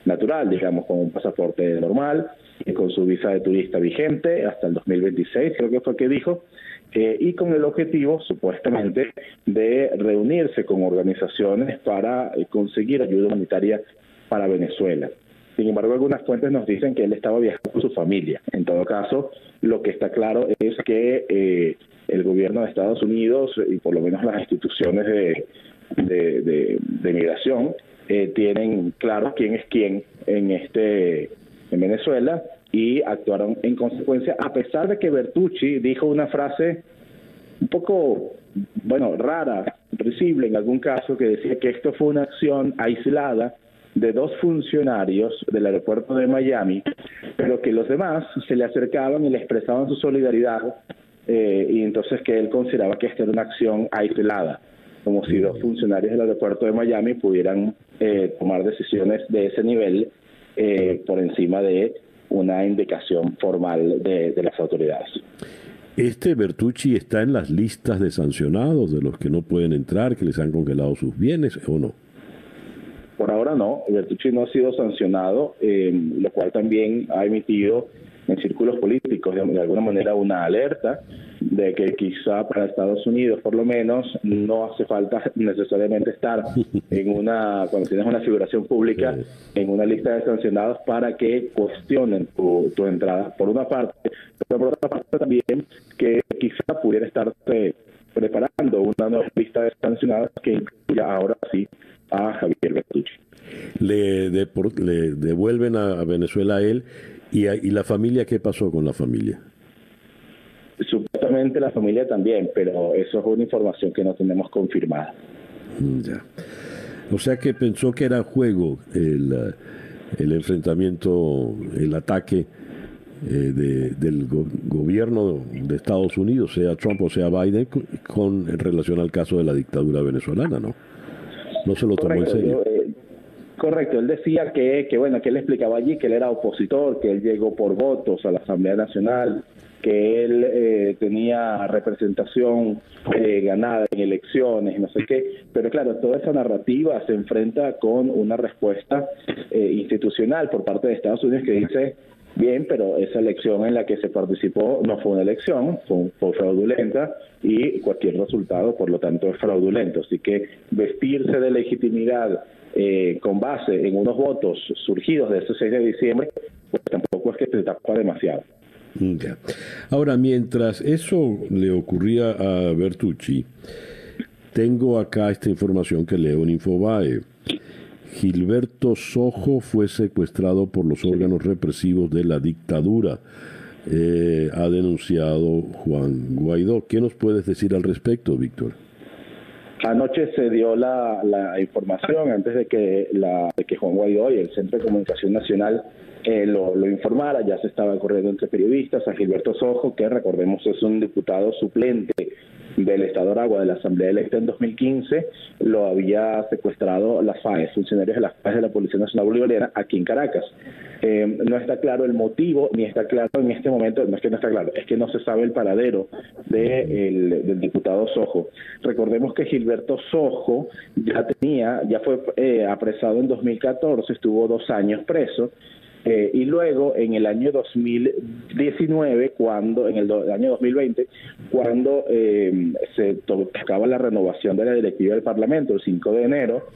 natural, digamos, con un pasaporte normal y con su visa de turista vigente hasta el 2026, creo que fue que dijo, eh, y con el objetivo, supuestamente, de reunirse con organizaciones para eh, conseguir ayuda humanitaria para Venezuela. Sin embargo, algunas fuentes nos dicen que él estaba viajando con su familia. En todo caso, lo que está claro es que eh, el gobierno de Estados Unidos y por lo menos las instituciones de migración eh, tienen claro quién es quién en este en Venezuela y actuaron en consecuencia a pesar de que Bertucci dijo una frase un poco bueno rara risible en algún caso que decía que esto fue una acción aislada de dos funcionarios del aeropuerto de Miami, pero que los demás se le acercaban y le expresaban su solidaridad eh, y entonces que él consideraba que esta era una acción aislada como si dos funcionarios del aeropuerto de Miami pudieran eh, tomar decisiones de ese nivel eh, por encima de una indicación formal de, las autoridades. ¿Este Bertucci está en las listas de sancionados, de los que no pueden entrar, que les han congelado sus bienes o no? Por ahora no, Bertucci no ha sido sancionado, eh, lo cual también ha emitido en círculos políticos de, alguna manera una alerta de que quizá para Estados Unidos por lo menos no hace falta necesariamente estar en una cuando tienes una figuración pública en una lista de sancionados para que cuestionen tu, entrada por una parte. Pero por otra parte también que quizá pudiera estarte preparando una nueva lista de sancionados que incluya ahora sí a Javier Bertucci. Le, le devuelven a Venezuela a él ¿Y, ¿Y la familia qué pasó con la familia? Supuestamente la familia también, pero eso es una información que no tenemos confirmada. Mm, ya. O sea que pensó que era juego el, eh, el enfrentamiento, el ataque eh, de, del gobierno de Estados Unidos, sea Trump o sea Biden, con, en relación al caso de la dictadura venezolana, ¿no? No se lo tomó en serio. Eh, Correcto, él decía que, que, bueno, que él explicaba allí que él era opositor, que él llegó por votos a la Asamblea Nacional, que él eh, tenía representación eh, ganada en elecciones, no sé qué, pero claro, toda esa narrativa se enfrenta con una respuesta eh, institucional por parte de Estados Unidos que dice, Bien, pero esa elección en la que se participó no fue una elección, fue, fraudulenta y cualquier resultado, por lo tanto, es fraudulento. Así que vestirse de legitimidad eh, con base en unos votos surgidos de ese 6 de diciembre, pues tampoco es que se tapa demasiado. Ahora, mientras eso le ocurría a Bertucci, tengo acá esta información que leo en Infobae. Gilberto Sojo fue secuestrado por los órganos represivos de la dictadura, eh, ha denunciado Juan Guaidó. ¿Qué nos puedes decir al respecto, Víctor? Anoche se dio la, información antes de que, la, de que Juan Guaidó y el Centro de Comunicación Nacional eh, lo, lo, informara, ya se estaba corriendo entre periodistas, a Gilberto Sojo, que recordemos es un diputado suplente del Estado Aragua de la Asamblea Electa en 2015 lo había secuestrado las FAES, funcionarios de las FAES de la Policía Nacional Bolivariana aquí en Caracas. Eh, no está claro el motivo, ni está claro en este momento, no es que no está claro, es que no se sabe el paradero del diputado Sojo. Recordemos que Gilberto Sojo ya tenía, ya fue eh, apresado en 2014, estuvo dos años preso eh, y luego en el año 2019, cuando, en el, año 2020, cuando eh, se tocaba la renovación de la directiva del Parlamento, el 5 de enero,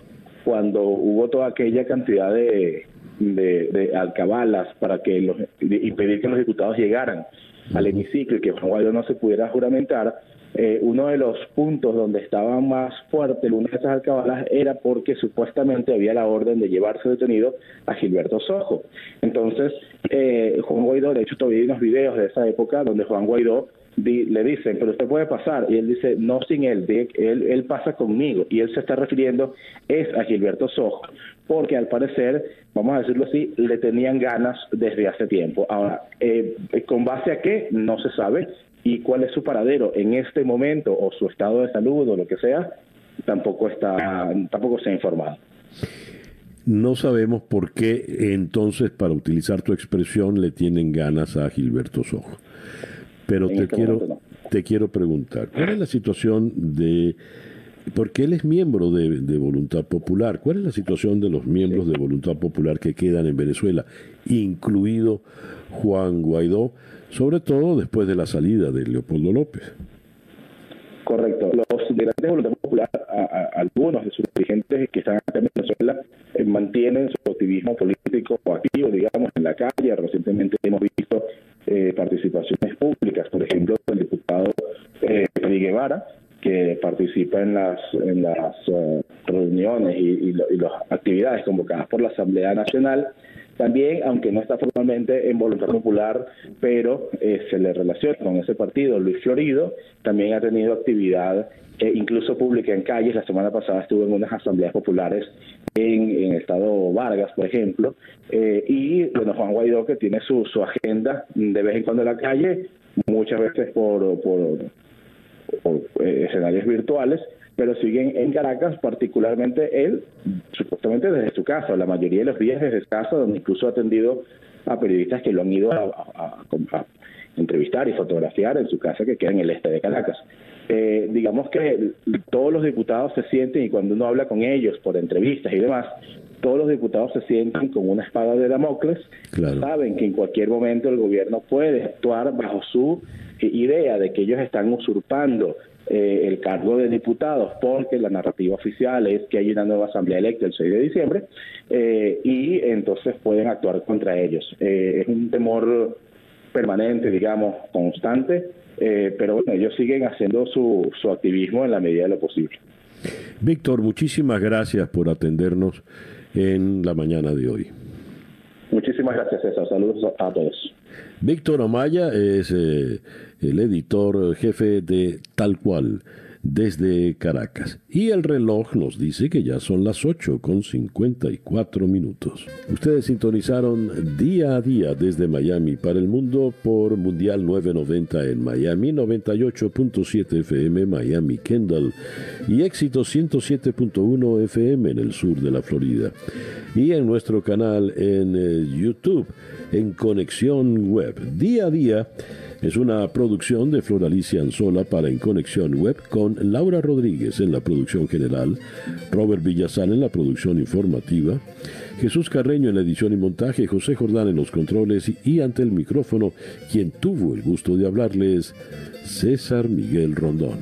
cuando hubo toda aquella cantidad de, de, alcabalas para que los, impedir que los diputados llegaran al hemiciclo y que Juan Guaidó no se pudiera juramentar, eh, uno de los puntos donde estaba más fuerte una de esas alcabalas era porque supuestamente había la orden de llevarse detenido a Gilberto Sojo. Entonces, eh, Juan Guaidó, de hecho todavía hay unos videos de esa época donde Juan Guaidó le dicen, pero usted puede pasar, y él dice, no sin él, él, él pasa conmigo, y él se está refiriendo es a Gilberto Sojo, porque al parecer, vamos a decirlo así, le tenían ganas desde hace tiempo. Ahora, eh, ¿con base a qué? No se sabe, y cuál es su paradero en este momento o su estado de salud o lo que sea, tampoco está, tampoco se ha informado. No sabemos por qué entonces, para utilizar tu expresión, le tienen ganas a Gilberto Sojo. Pero te este quiero, te quiero preguntar, ¿cuál es la situación de porque él es miembro de, Voluntad Popular. ¿Cuál es la situación de los miembros de Voluntad Popular que quedan en Venezuela, incluido Juan Guaidó? sobre todo después de la salida de Leopoldo López. Correcto. Los integrantes de Voluntad Popular, algunos de sus dirigentes que están acá en Venezuela, eh, mantienen su activismo político activo, digamos, en la calle. Recientemente hemos visto eh, participaciones públicas, por ejemplo, del diputado eh, Guevara, que participa en las, en las eh, reuniones y, y las actividades convocadas por la Asamblea Nacional también, aunque no está formalmente en voluntad popular, pero eh, se le relaciona con ese partido, Luis Florido, también ha tenido actividad eh, incluso pública en calles. La semana pasada estuvo en unas asambleas populares en, el estado Vargas, por ejemplo, eh, y bueno, Juan Guaidó que tiene su, su agenda de vez en cuando en la calle, muchas veces por, por, por escenarios virtuales, pero siguen en Caracas, particularmente él, supuestamente desde su casa, la mayoría de los días desde su casa, donde incluso ha atendido a periodistas que lo han ido a, entrevistar y fotografiar en su casa que queda en el este de Caracas. Eh, digamos que todos los diputados se sienten, y cuando uno habla con ellos por entrevistas y demás, todos los diputados se sienten con una espada de Damocles, saben que en cualquier momento el gobierno puede actuar bajo su idea de que ellos están usurpando eh, el cargo de diputados, porque la narrativa oficial es que hay una nueva asamblea electa el 6 de diciembre, eh, y entonces pueden actuar contra ellos. Eh, es un temor permanente, digamos, constante, pero bueno, ellos siguen haciendo su, su activismo en la medida de lo posible. Víctor, muchísimas gracias por atendernos en la mañana de hoy. Muchísimas gracias, César. Saludos a todos. Víctor Amaya es eh, el editor jefe de Tal Cual desde Caracas. Y el reloj nos dice que ya son las 8 con 54 minutos. Ustedes sintonizaron día a día desde Miami para el mundo por Mundial 990 en Miami, 98.7 FM Miami Kendall y éxito 107.1 FM en el sur de la Florida. Y en nuestro canal en eh, YouTube, en Conexión Web. Día a día Es una producción de Floralicia Anzola para En Conexión Web con Laura Rodríguez en la producción general, Robert Villazán en la producción informativa, Jesús Carreño en la edición y montaje, José Jordán en los controles y ante el micrófono, quien tuvo el gusto de hablarles, César Miguel Rondón.